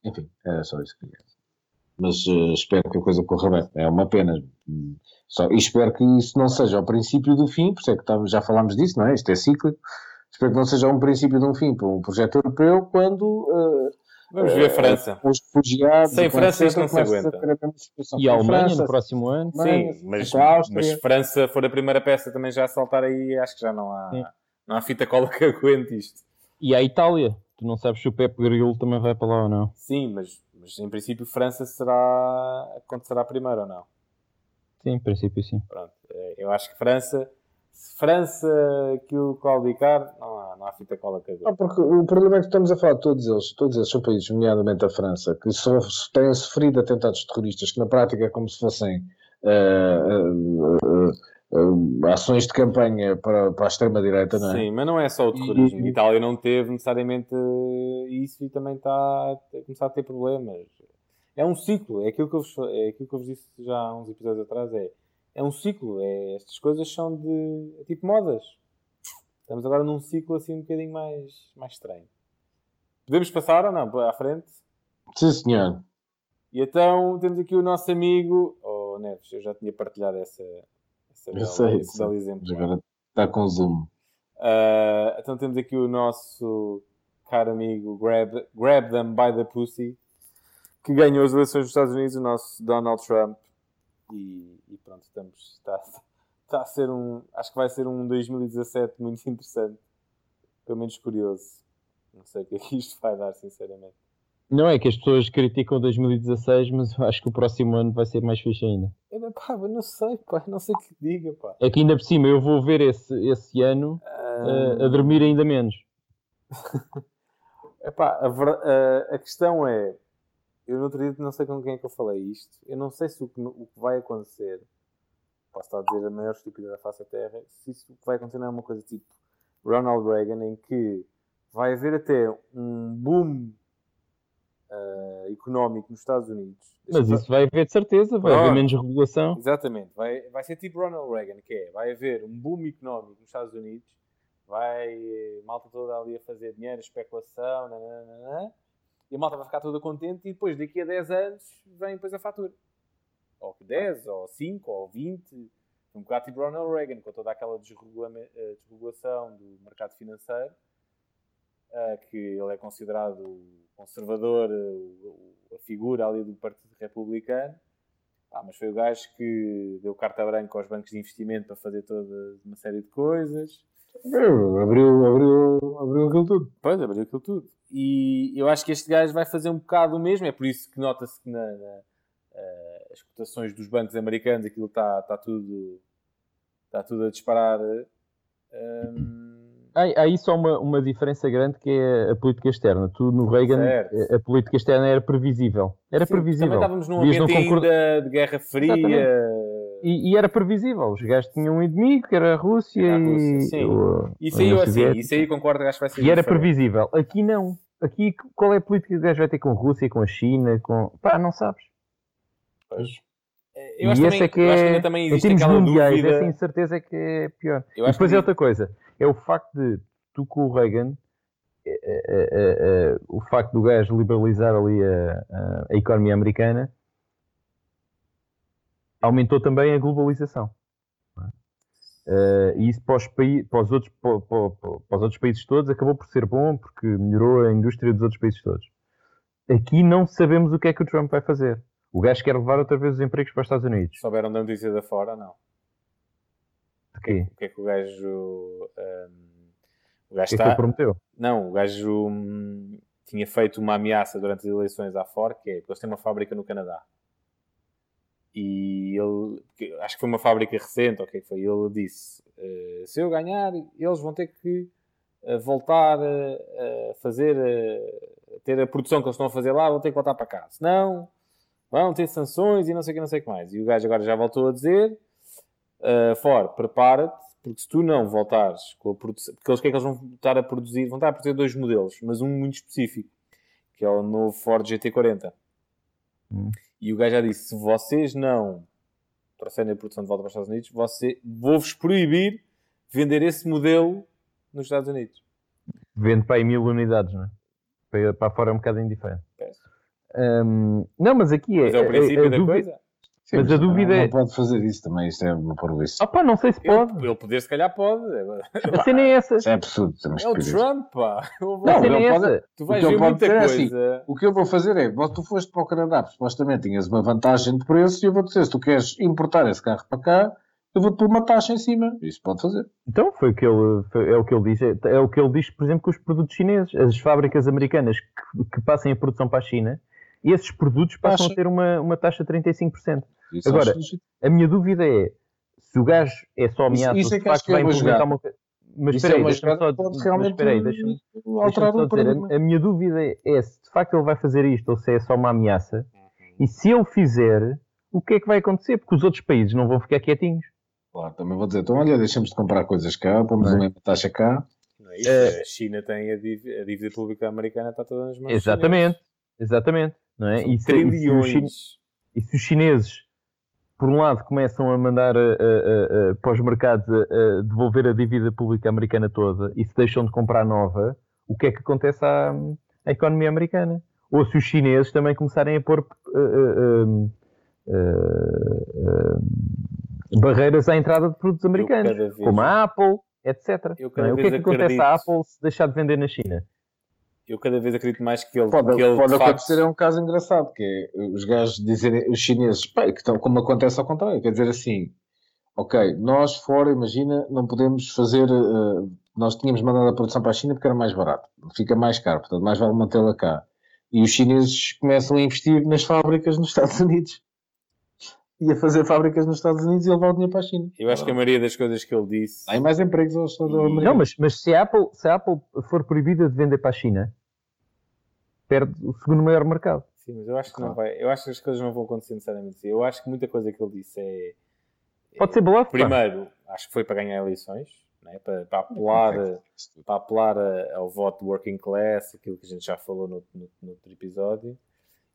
Enfim, era só isso que queria. Mas eh, espero que a coisa corra bem. É uma pena. Só, e espero que isso não seja o princípio do fim, por isso é que estamos- já falámos disso, não é? Isto é cíclico. Espero que não seja um princípio de um fim para um projeto europeu quando eh, Vamos ver a França. os refugiados. Sem França isto não se aguenta. a a. E a Alemanha França, no próximo ano. Sim, mas, mas França for a primeira peça também já a saltar aí, acho que já não há, Sim. não há fita cola que aguente isto. E a Itália. Tu não sabes se o Pepe Grillo também vai para lá ou não. Sim, mas, mas em princípio França será acontecerá primeiro ou não? Sim, em princípio sim. Pronto, eh, eu acho que França, se França aquilo claudicar, não há, não há fita cola que Não, porque o problema é que estamos a falar de todos eles, todos eles são países, nomeadamente a França, que só têm sofrido atentados terroristas, que na prática é como se fossem eh, eh, eh, ações de campanha para, para a extrema-direita, não é? Sim, mas não é só o terrorismo. E- A Itália não teve necessariamente isso e também está a começar a ter problemas. É um ciclo, é aquilo que eu vos, é aquilo que eu vos disse já há uns episódios atrás. É, é um ciclo, é, estas coisas são de é tipo modas. Estamos agora num ciclo assim um bocadinho mais, mais estranho. Podemos passar ou não à frente? Sim, senhor. E então temos aqui o nosso amigo. Oh, Neves, eu já tinha partilhado essa, essa Eu sei, belo exemplo. Mas agora está com zoom. Uh, então temos aqui o nosso caro amigo Grab, Grab Them by the Pussy, que ganhou as eleições dos Estados Unidos, o nosso Donald Trump. E, e pronto, estamos, está, está a ser um. Acho que vai ser um 2017 muito interessante. Pelo menos curioso. Não sei o que é que isto vai dar, sinceramente. Não é que as pessoas criticam 2016, mas eu acho que o próximo ano vai ser mais fixe ainda. Eu, pá, eu não sei, pá, não sei o que diga, pá. É que ainda por cima eu vou ver esse, esse ano eh, a dormir ainda menos. Epá, a, ver- a- questão é, eu outro dia não sei com quem é que eu falei isto, eu não sei se o que, o que vai acontecer, posso estar a dizer a maior estupidez da face da Terra, se isso que vai acontecer não é uma coisa tipo Ronald Reagan, em que vai haver até um boom ah, económico nos Estados Unidos. Mas isso vai haver de certeza, vai haver Pronto. menos regulação. Exatamente, vai, vai ser tipo Ronald Reagan, que é, vai haver um boom económico nos Estados Unidos, vai eh, malta toda ali a fazer dinheiro, especulação, nananana, e a malta vai ficar toda contente e depois daqui a 10 anos vem depois a fatura. Ou 10, ou 5, ou 20, um bocado tipo Ronald Reagan, com toda aquela eh, desregulação do mercado financeiro, que ele é considerado conservador, eh, a figura ali do Partido Republicano, ah, mas foi o gajo que deu carta branca aos bancos de investimento para fazer toda uma série de coisas. Abriu, abriu, abriu aquilo tudo. Pois, abriu aquilo tudo. E eu acho que este gajo vai fazer um bocado o mesmo. É por isso que nota-se que na, na, eh, as cotações dos bancos americanos aquilo está está tudo, está tudo a disparar. Hum, Há, há aí só uma, uma diferença grande que é a política externa. Tu no Reagan, Certo. a, política externa era previsível. Era sim, previsível. Também estávamos num ambiente ainda de Guerra Fria. E, e era previsível. Os gajos tinham um inimigo, que era a Rússia, Era a e Rússia, sim. o- Isso aí, eu, assim, isso aí concordo que acho que vai ser E era diferente. previsível. Aqui não. Aqui qual é a política que o gajo vai ter com a Rússia, com a China, com. Pá, não sabes. Eu acho, e também, é que eu acho que é, ainda também existe aquela mundiais, dúvida. essa incerteza é que é pior. Eu E depois que- é outra coisa, é o facto de tu com o Reagan, é, é, o facto do gajo liberalizar ali a, a, economia americana, aumentou também a globalização. é? E isso para os, paí- para, os outros, para, para- para os outros países todos acabou por ser bom porque melhorou a indústria dos outros países todos. Aqui não sabemos o que é que o Trump vai fazer. O gajo quer levar outra vez os empregos para os Estados Unidos. Souberam da notícia da fora, não. De quê? O que é que o gajo. hum, o gajo que é que está. ele prometeu? Não, o gajo hum, tinha feito uma ameaça durante as eleições à Ford, que é porque eles têm uma fábrica no Canadá. E ele, que- acho que foi uma fábrica recente, ok, foi, ele disse, eh, se eu ganhar, eles vão ter que eh, voltar a, a fazer, eh, a ter a produção que eles estão a fazer lá, vão ter que voltar para cá. Senão, vão ter sanções e não sei o que, não sei o que mais. E o gajo agora já voltou a dizer, uh, Ford, prepara-te, porque se tu não voltares com a produção, porque eles que é que eles vão estar a produzir? Vão estar a produzir dois modelos, mas um muito específico, que é o novo Ford GT40. Hum. E o gajo já disse: se vocês não trouxerem a produção de volta para os Estados Unidos, você, vou-vos proibir vender esse modelo nos Estados Unidos. Vende para aí mil unidades, não é? Para, para fora é um bocado indiferente. Peço. Hum, não, mas aqui é. Mas é o princípio a- a da dúvida- coisa. Sim, Mas a dúvida não, é- Não pode fazer isso também, isto é uma porvice. Opa, não sei se pode. Ele, ele poder, se calhar, pode. A cena é essa. Isso é absurdo, temos É o. Trump, pá. A Não, cena é ele pode- essa. Tu vais o que ver ele muita é assim, coisa. O que eu vou fazer é, tu foste para o Canadá, supostamente tinhas uma vantagem de preço, e eu vou dizer, se tu queres importar esse carro para cá, eu vou-te pôr uma taxa em cima. Isso pode fazer. Então, foi o que ele, foi- é o que ele diz. É, é o que ele diz, por exemplo, com os produtos chineses. As fábricas americanas que, que passem a produção para a China, esses produtos passam Taxa. a ter uma, uma taxa de 35%. Isso Agora, acho legítimo. A minha dúvida é, se o gajo é só Isso- ameaça, isso é ou que facto que é vai implementar uma coisa... Mas Isso espera é aí, deixa-me só, mas espera aí, deixa-me só dizer, a, a minha dúvida é se de facto ele vai fazer isto ou se é só uma ameaça. E se ele fizer, o que é que vai acontecer? Porque os outros países não vão ficar quietinhos. Claro, também vou dizer, então olha, deixamos de comprar coisas cá, pomos é? uma taxa cá. Não é isso? Eh, a China tem a dívida, a dívida pública americana está toda nas mãos. Exatamente, exatamente. Não é? E, se, e, se os Trilhões. chine- e se os chineses, por um lado, começam a mandar a- a- a- a- para os mercados a, devolver a dívida pública americana toda e se deixam de comprar nova, o que é que acontece à, à economia americana? Ou se os chineses também começarem a pôr eh, eh, eh, eh, barreiras à entrada de produtos americanos, vez- como a Apple, etc. É? O que é que vez acontece à acredito- Apple se deixar de vender na China? Eu cada vez acredito mais que ele. Pode, que ele pode de facto, acontecer, é um caso engraçado, que é os gajos dizerem, os chineses, pá, que estão, como acontece ao contrário, quer dizer assim, ok, nós fora, imagina, não podemos fazer, eh, nós tínhamos mandado a produção para a China porque era mais barato, fica mais caro, portanto mais vale mantê-la cá. E os chineses começam a investir nas fábricas nos Estados Unidos. E a fazer fábricas nos Estados Unidos e levar o dinheiro para a China. Eu acho que a maioria das coisas que ele disse. Há aí mais empregos aos Estados Unidos. Não, mas, mas se, a Apple, se a Apple for proibida de vender para a China, perde o segundo maior mercado. Sim, mas eu acho que não Claro. vai. Eu acho que as coisas não vão acontecer necessariamente assim. Eu acho que muita coisa que ele disse é. Pode ser bluff, pá. Primeiro, acho que foi para ganhar eleições, né? para, para apelar, para apelar a- ao voto working class, aquilo que a gente já falou no, no, no outro episódio.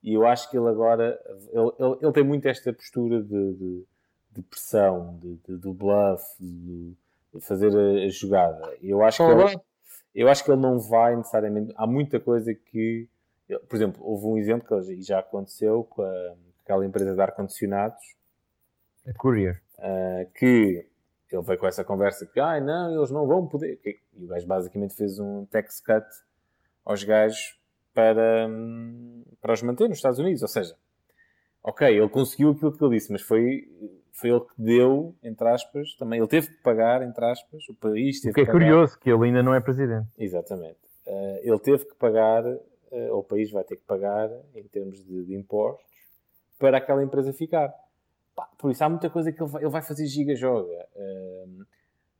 E eu acho que ele agora ele, ele, ele tem muito esta postura de, de, de pressão, de, de- do bluff, de, fazer a, a jogada. E eu acho que ele, eu acho que ele não vai necessariamente. Há muita coisa que. Por exemplo, houve um exemplo que já aconteceu com a- aquela empresa de ar-condicionados A Courier. uh, que ele veio com essa conversa que, ai não, eles não vão poder. E o gajo basicamente fez um tax cut aos gajos para, hum, para os manter nos Estados Unidos. Ou seja, ok, ele conseguiu aquilo que ele disse, mas foi, foi ele que deu, entre aspas, também. Ele teve que pagar, entre aspas, o país teve O que é curioso, que ele ainda não é presidente. Exatamente. Uh, ele teve que pagar, ou o país vai ter que pagar, em termos de, de impostos, para aquela empresa ficar. Pá, por isso há muita coisa que ele vai, ele vai fazer giga-joga. Uh,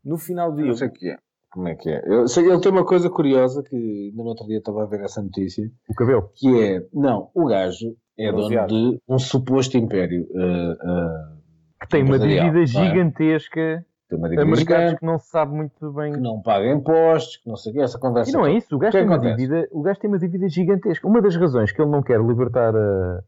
no final do dia, não sei o que é. Como é que é? Eu sei, ele tem uma coisa curiosa que ainda no outro dia estava a ver essa notícia, O cabelo. que é, não, o gajo é dono de um suposto império. eh, eh, Que tem uma dívida é? gigantesca tem uma a dívida mercados gigante, que não se sabe muito bem. que não paga impostos, que não sei o que, essa conversa. E não é isso, o gajo, é tem uma dívida, o gajo tem uma dívida gigantesca. Uma das razões que ele não quer libertar a,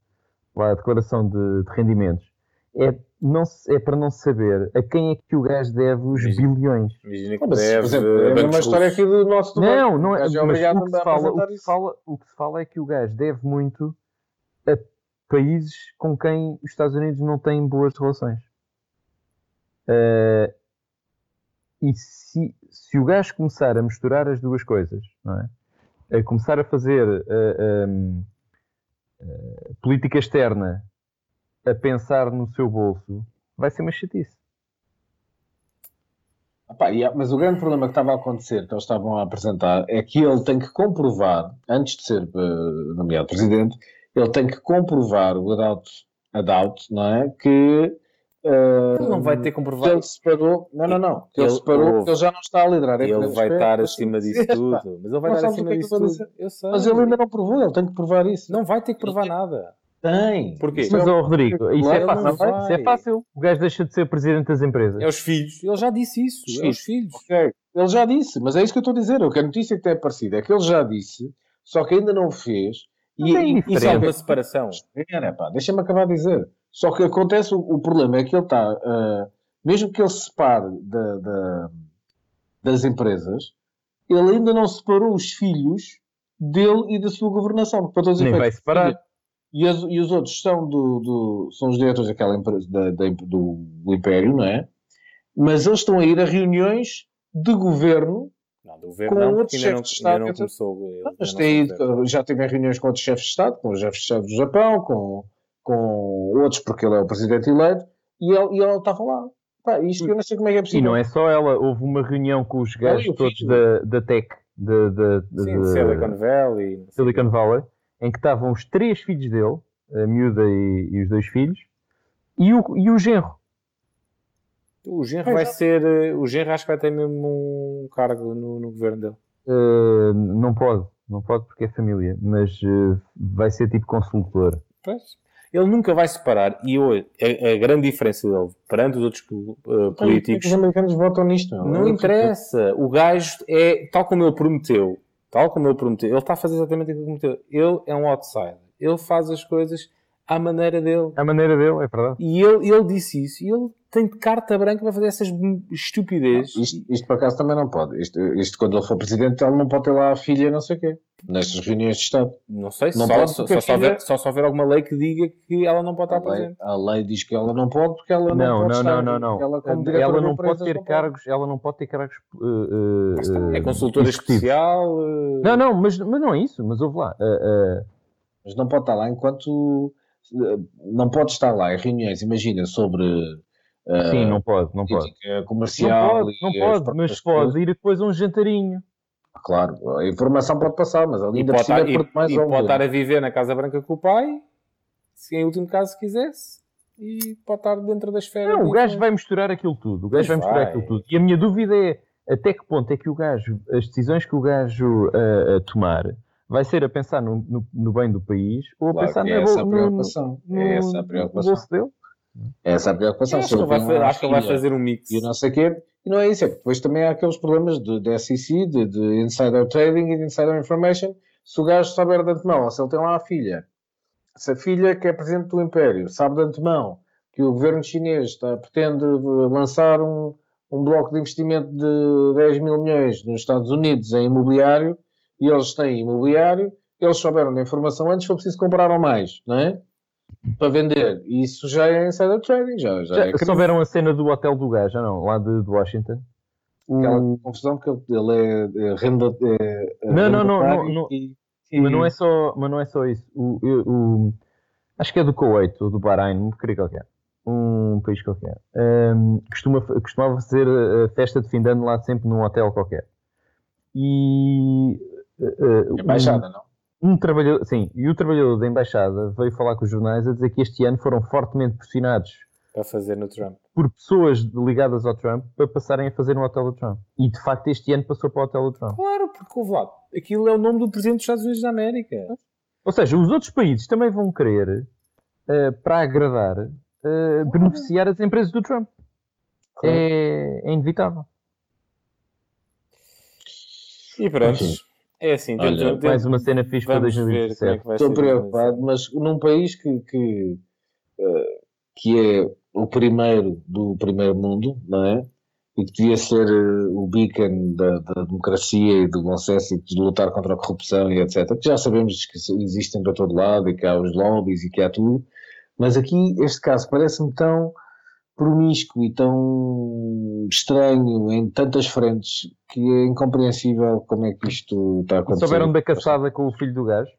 lá a declaração de, de rendimentos é, não é para não saber a quem é que o gajo deve os Mas- bilhões. imagina que Ah, mas, deve. por exemplo, é a mesma história aqui do nosso do Não, banco. não O é. Mas é obrigado o que, se fala, o, que se fala, o que se fala é que o gajo deve muito a países com quem os Estados Unidos não têm boas relações. Eh, e se, se o gajo começar a misturar as duas coisas, não é? a começar a fazer ehm, eh, política externa a pensar no seu bolso, vai ser uma chatice. Epá, mas o grande problema que estava a acontecer, que eles estavam a apresentar, é que ele tem que comprovar, antes de ser eh, nomeado presidente, ele tem que comprovar, without a doubt, não é? Que eh, Ele não vai ter que comprovado. ele separou, não, não, não, que ele, Ele- separou, ele já não está a liderar. a Ele vai estar acima disso tudo. Mas ele vai Não estar o acima é disso tudo. Eu sei. Mas ele ainda não provou, ele tem que provar isso. Não vai ter que provar nada. tem. Porquê? É Mas, um- ó, Rodrigo, isso é fácil. não Isso é fácil. O gajo deixa de ser presidente das empresas. É os filhos. Ele já disse isso. Os É os filhos. Ok, Ele já disse, mas é isso que eu estou a dizer. O que a notícia que tem aparecido é que ele já disse, só que ainda não o fez. Mas é e, indiferente. Isso é uma separação. Deixa-me acabar de dizer. Só que acontece, o, o problema é que ele está, ah, mesmo que ele se separe da- da- das empresas, ele ainda não separou os filhos dele e da sua governação. Para todos os Nem vai separar. E, as- e os outros são, do, do- são os diretores daquela empresa, da- da- do, do Império, não é? Mas eles estão a ir a reuniões de governo Não, do governo Com não, outros ainda não, chefes de ainda Estado, não etc. começou. ainda Mas não tem já teve reuniões com outros chefes de Estado, com os chefes de Estado do Japão, com, com outros, porque ele é o presidente eleito, e ele, e ele estava lá. Pá, isto eu não sei como é que é E possível. não é só ela, houve uma reunião com os gajos e todos da, da Tech, da, da, da- Sim, da- Silicon Valley. Silicon Valley, em que estavam os três filhos dele, a miúda e, e os dois filhos, e o, e o genro. O Genro Pois vai é. ser. eh, O Genro acho que vai ter mesmo um cargo no, no governo dele. Uh, não pode, não pode porque é família, mas uh, vai ser tipo consultor. Pois. Ele nunca vai separar. E hoje, a, a grande diferença dele perante os outros eh, políticos Os americanos votam nisto. não Eu interessa. O gajo é tal como ele prometeu. Tal como ele prometeu. Ele está a fazer exatamente aquilo que prometeu. Ele é um outsider. Ele faz as coisas à maneira dele. A maneira dele, é verdade. E ele, ele disse isso. E ele tem de carta branca para fazer essas estupidez. Isto, isto por acaso também não pode. Isto, isto quando ele for presidente, ele não pode ter lá a filha, não sei o quê, nestas reuniões de Estado. Não sei, Não só, pode só, só, a se filha- houver, só se houver alguma lei que diga que ela não pode A estar lei, presente. a lei diz que ela não pode porque ela não, Não, pode não, estar. não, não, não. Ela, como Ela não pode ter não cargos, ela não pode ter cargos. uh, uh, É uh, consultora executivos. especial. eh, Não, não, mas, mas não é isso, mas ouve lá. uh, uh, Mas não pode estar lá enquanto. Não pode estar lá em reuniões, imagina, sobre. eh, sim, não pode, não pode. política Não comercial. pode, não pode, mas pode coisas. ir depois a um jantarinho. Claro, a informação pode passar, mas ali E ainda pode, estar, é e, mais e pode estar a viver na Casa Branca com o pai, se em último caso se quisesse, e pode estar dentro da esfera. Não, o gajo vai misturar aquilo tudo. O gajo Pois vai misturar vai. aquilo tudo. E a minha dúvida é até que ponto é que o gajo, as decisões que o gajo uh, uh, tomar, vai ser a pensar no, no- no bem do país ou a Claro pensar que na é essa no, preocupação. no- É essa a no preocupação. bolso dele. É essa a preocupação. Acho que ele vai, tem fa- uma acho que vai fazer um mix. E não sei o quê. E não é isso, é que depois também há aqueles problemas de, de SEC, de, de insider trading e de insider information. Se o gajo souber de antemão, ou se ele tem lá a filha, se a filha que é presidente do Império sabe de antemão que o governo chinês está, pretende lançar um, um bloco de investimento de 10 mil milhões nos Estados Unidos em imobiliário, e eles têm imobiliário, eles souberam da informação antes, foi preciso compraram mais, não é? Para vender. E isso já é insider trading, já, já, é Já souberam a cena do hotel do gajo, já não? Lá de, de Washington? aquela O- confusão que ele, é, é renda. É, é Não, não, não, não, não. E, Mas não é só, mas não é só isso. O, eu- o- acho que é do Kuwait ou do Bahrein, não qualquer. Um país qualquer. Ahm, costuma, costumava fazer a festa de fim de ano lá sempre num hotel qualquer. E eh, eh, é baixada, não? um, um trabalhador, sim, e o trabalhador da embaixada veio falar com os jornais a dizer que este ano foram fortemente pressionados Para fazer no Trump. por pessoas ligadas ao Trump para passarem a fazer no hotel do Trump. E de facto este ano passou para o hotel do Trump. Claro, porque ouve lá, aquilo é o nome do presidente dos Estados Unidos da América. Ou seja, os outros países também vão querer, eh, para agradar, eh, beneficiar as empresas do Trump. Claro. É, é inevitável. E pronto. É assim, Olha, temos- Mais uma cena fixe para vamos ver como é 2017. que vai Estou preocupado, mas num país que, que, eh, que é o primeiro do primeiro mundo, não é? e que devia ser eh, o beacon da, da democracia e do bom senso e de lutar contra a corrupção e etc. Que já sabemos que existem para todo lado e que há os lobbies e que há tudo, mas aqui este caso parece-me tão promíscuo e tão estranho em tantas frentes que é incompreensível como é que isto está a acontecer. Souberam da caçada com o filho do gajo?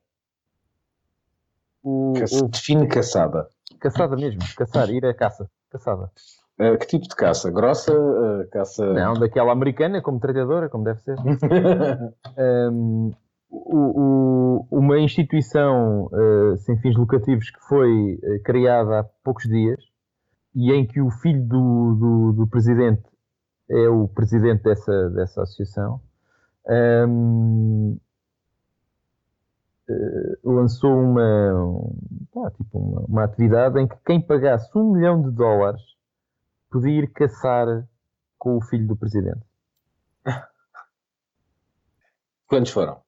O, o- Define caçada. caçada mesmo, caçar, ir à caça, caçada. Eh, que tipo de caça? Grossa? eh, caça. Não, daquela americana, como treinadora, como deve ser. Um, o- o- uma instituição uh, sem fins lucrativos que foi uh, criada há poucos dias e em que o filho do, do- do presidente é o presidente dessa, dessa associação, um, uh, lançou uma, um, pá, tipo uma, uma atividade em que quem pagasse um milhão de dólares podia ir caçar com o filho do presidente. Quantos foram?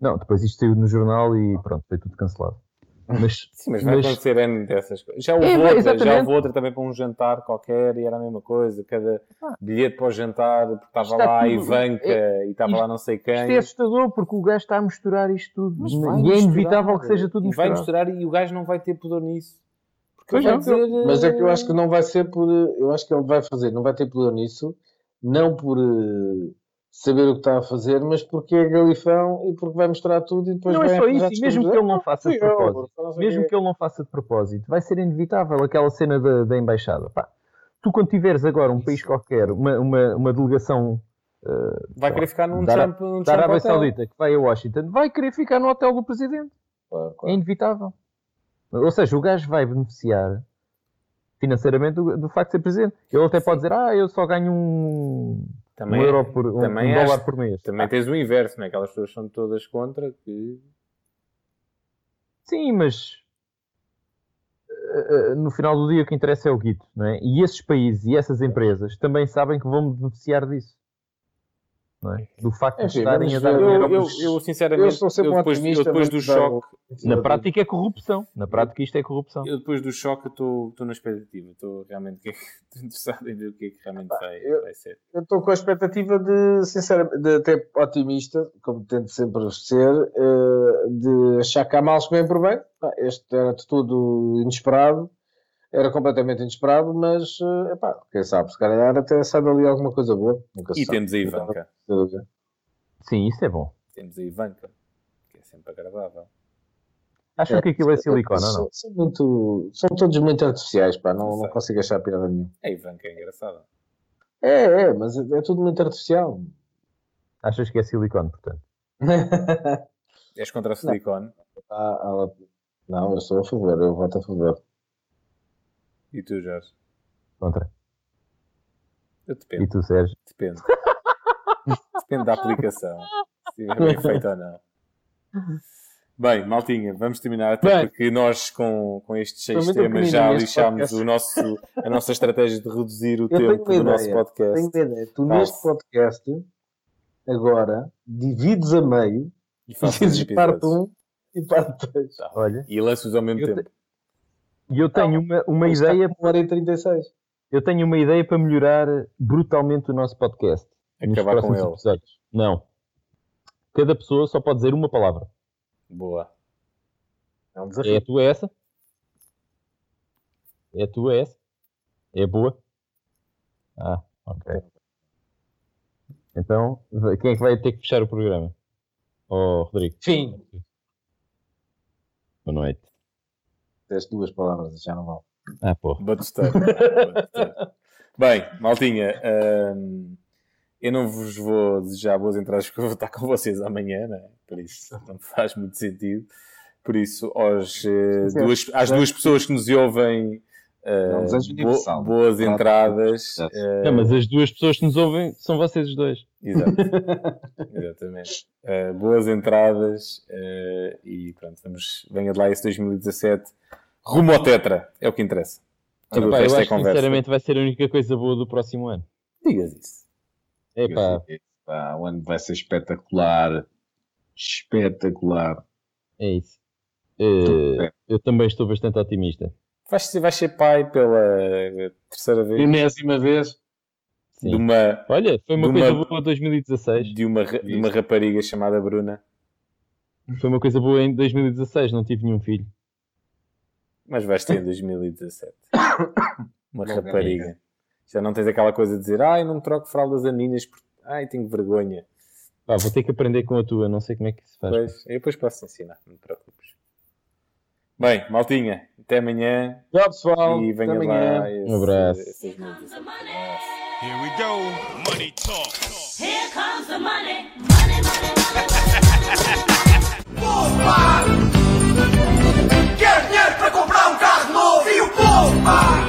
Não, depois isto saiu no jornal e pronto, foi tudo cancelado. Mas, Sim, mas vai Mas- acontecer N dessas coisas. Já houve, É, outra, já houve outra também para um jantar qualquer e era a mesma coisa. Cada bilhete para o jantar, porque estava Está lá a tudo- Ivanka e estava isto- lá não sei isto é quem. assustador porque o gajo está a misturar isto tudo. Mas e é misturar, inevitável que seja tudo e vai misturado. misturar e o gajo não vai ter pudor nisso. Porque Pois não. dizer, Mas é que eu acho que eh, não vai ser por. Eu acho que ele vai fazer, não vai ter poder nisso, não por eh, saber o que está a fazer, mas porque é galifão e porque vai mostrar tudo e depois Não vai é só isso, e mesmo que ele não faça de eu, propósito, sei mesmo que ele não faça de propósito, vai ser inevitável aquela cena da, da embaixada. Pá, tu quando tiveres agora um país qualquer, uma, uma, uma delegação vai querer ficar num da champ, num da Arábia. Saudita que vai a Washington, vai querer ficar no hotel do presidente. Claro, É claro. inevitável. Ou seja, o gajo vai beneficiar financeiramente do, do facto de ser presidente. Ele até pode dizer, ah, eu só ganho um, Também, um euro por um, também um dólar por mês. também tens o inverso, né? aquelas pessoas são todas contra que Sim, mas eh, eh, no final do dia o que interessa é o guito, não é? E esses países e essas empresas também sabem que vão beneficiar disso. Não é? Do facto de Enfim, estarem a dar ver. eu, eu, aos- eu, sinceramente, Eu eu um depois, eu otimista, depois do choque, Na prática é corrupção. Na prática isto é corrupção. eu depois do choque estou na expectativa, estou realmente estou interessado em ver o que é que realmente vai, eu- vai ser. Eu estou com a expectativa de, sinceramente, de até otimista, como tento sempre ser, eh, de achar que há males que vêm por bem. Este era de tudo inesperado, era completamente inesperado, mas, eh, epá, quem sabe, se calhar até sai dali alguma coisa boa. Nunca se E sabe. temos a Ivanka, Sim, isso é bom. temos a Ivanka, que é sempre agradável. Acham que aquilo é silicone ou não? São, muito, são todos muito artificiais, pá, não, não consigo achar piada nenhuma. A Ivanka é engraçada. É, é, mas é, é tudo muito artificial. Achas que é silicone, portanto? És contra o silicone Ah, ela- não, eu sou a favor, eu voto a favor. E tu, Jorge? Contra. Eu E depende, tu, Sérgio? depende. depende da aplicação, se estiver bem feito ou não. Bem, maltinha, vamos terminar até Bem. porque nós com, com estes seis temas já lixámos o nosso, a nossa estratégia de reduzir o Eu tempo do nosso ideia, podcast. Tenho uma ideia. Tu neste podcast, agora, divides a meio E e dizes parte episódios. 1 e parte 2. Olha, E lanço-os ao mesmo Eu tempo. E eu tenho uma, uma ideia, 1 hora e 36. eu tenho uma ideia para melhorar brutalmente o nosso podcast. Acabar com ele. episódios. Não. Cada pessoa só pode dizer uma palavra. Boa. É um É desafio. a tua essa? É a tua essa? É boa? Ah, ok. Então, quem é que vai ter que fechar o programa? Oh, Rodrigo. Fim. Boa noite. Deste duas palavras, já não vale. Ah. Batusteiro. Bem, maltinha, hum, eu não vos vou desejar boas entradas porque eu vou estar com vocês amanhã, né? por isso não faz muito sentido. Por isso, aos, eh, duas, às duas pessoas que nos ouvem, desejo bo- boas entradas. Não, mas as duas pessoas que nos ouvem são vocês os dois. Exato. Exatamente. Eh, boas entradas e pronto, vamos, venha de lá esse 2017 rumo ao Tetra, é o que interessa. Epá, eu resto acho é que sinceramente vai ser a única coisa boa do próximo ano. Digas isso. Epá, Pá, o ano vai ser espetacular. Espetacular. é isso. Eh, É. eu também estou bastante otimista. Vais ser, vais ser pai pela terceira vez? Enésima vez. Sim. de uma, Olha, foi uma de coisa uma- boa em 2016. de, uma, de uma rapariga chamada Bruna. Foi uma coisa boa em 2016, não tive nenhum filho. Mas vais ter em 2017. Uma Longa rapariga. Amiga. Já não tens aquela coisa de dizer, ai, não troco fraldas a meninas porque, ai, tenho vergonha. Ah, vou ter que aprender com a tua, não sei como é que se faz. Pois, eu depois posso ensinar, não te preocupes. Bem, maltinha, até amanhã. Tchau, pessoal. E venha lá. Um abraço. Esse, esse, Here we go. Money talk. Here comes the money. Money, money, money. money. Bye.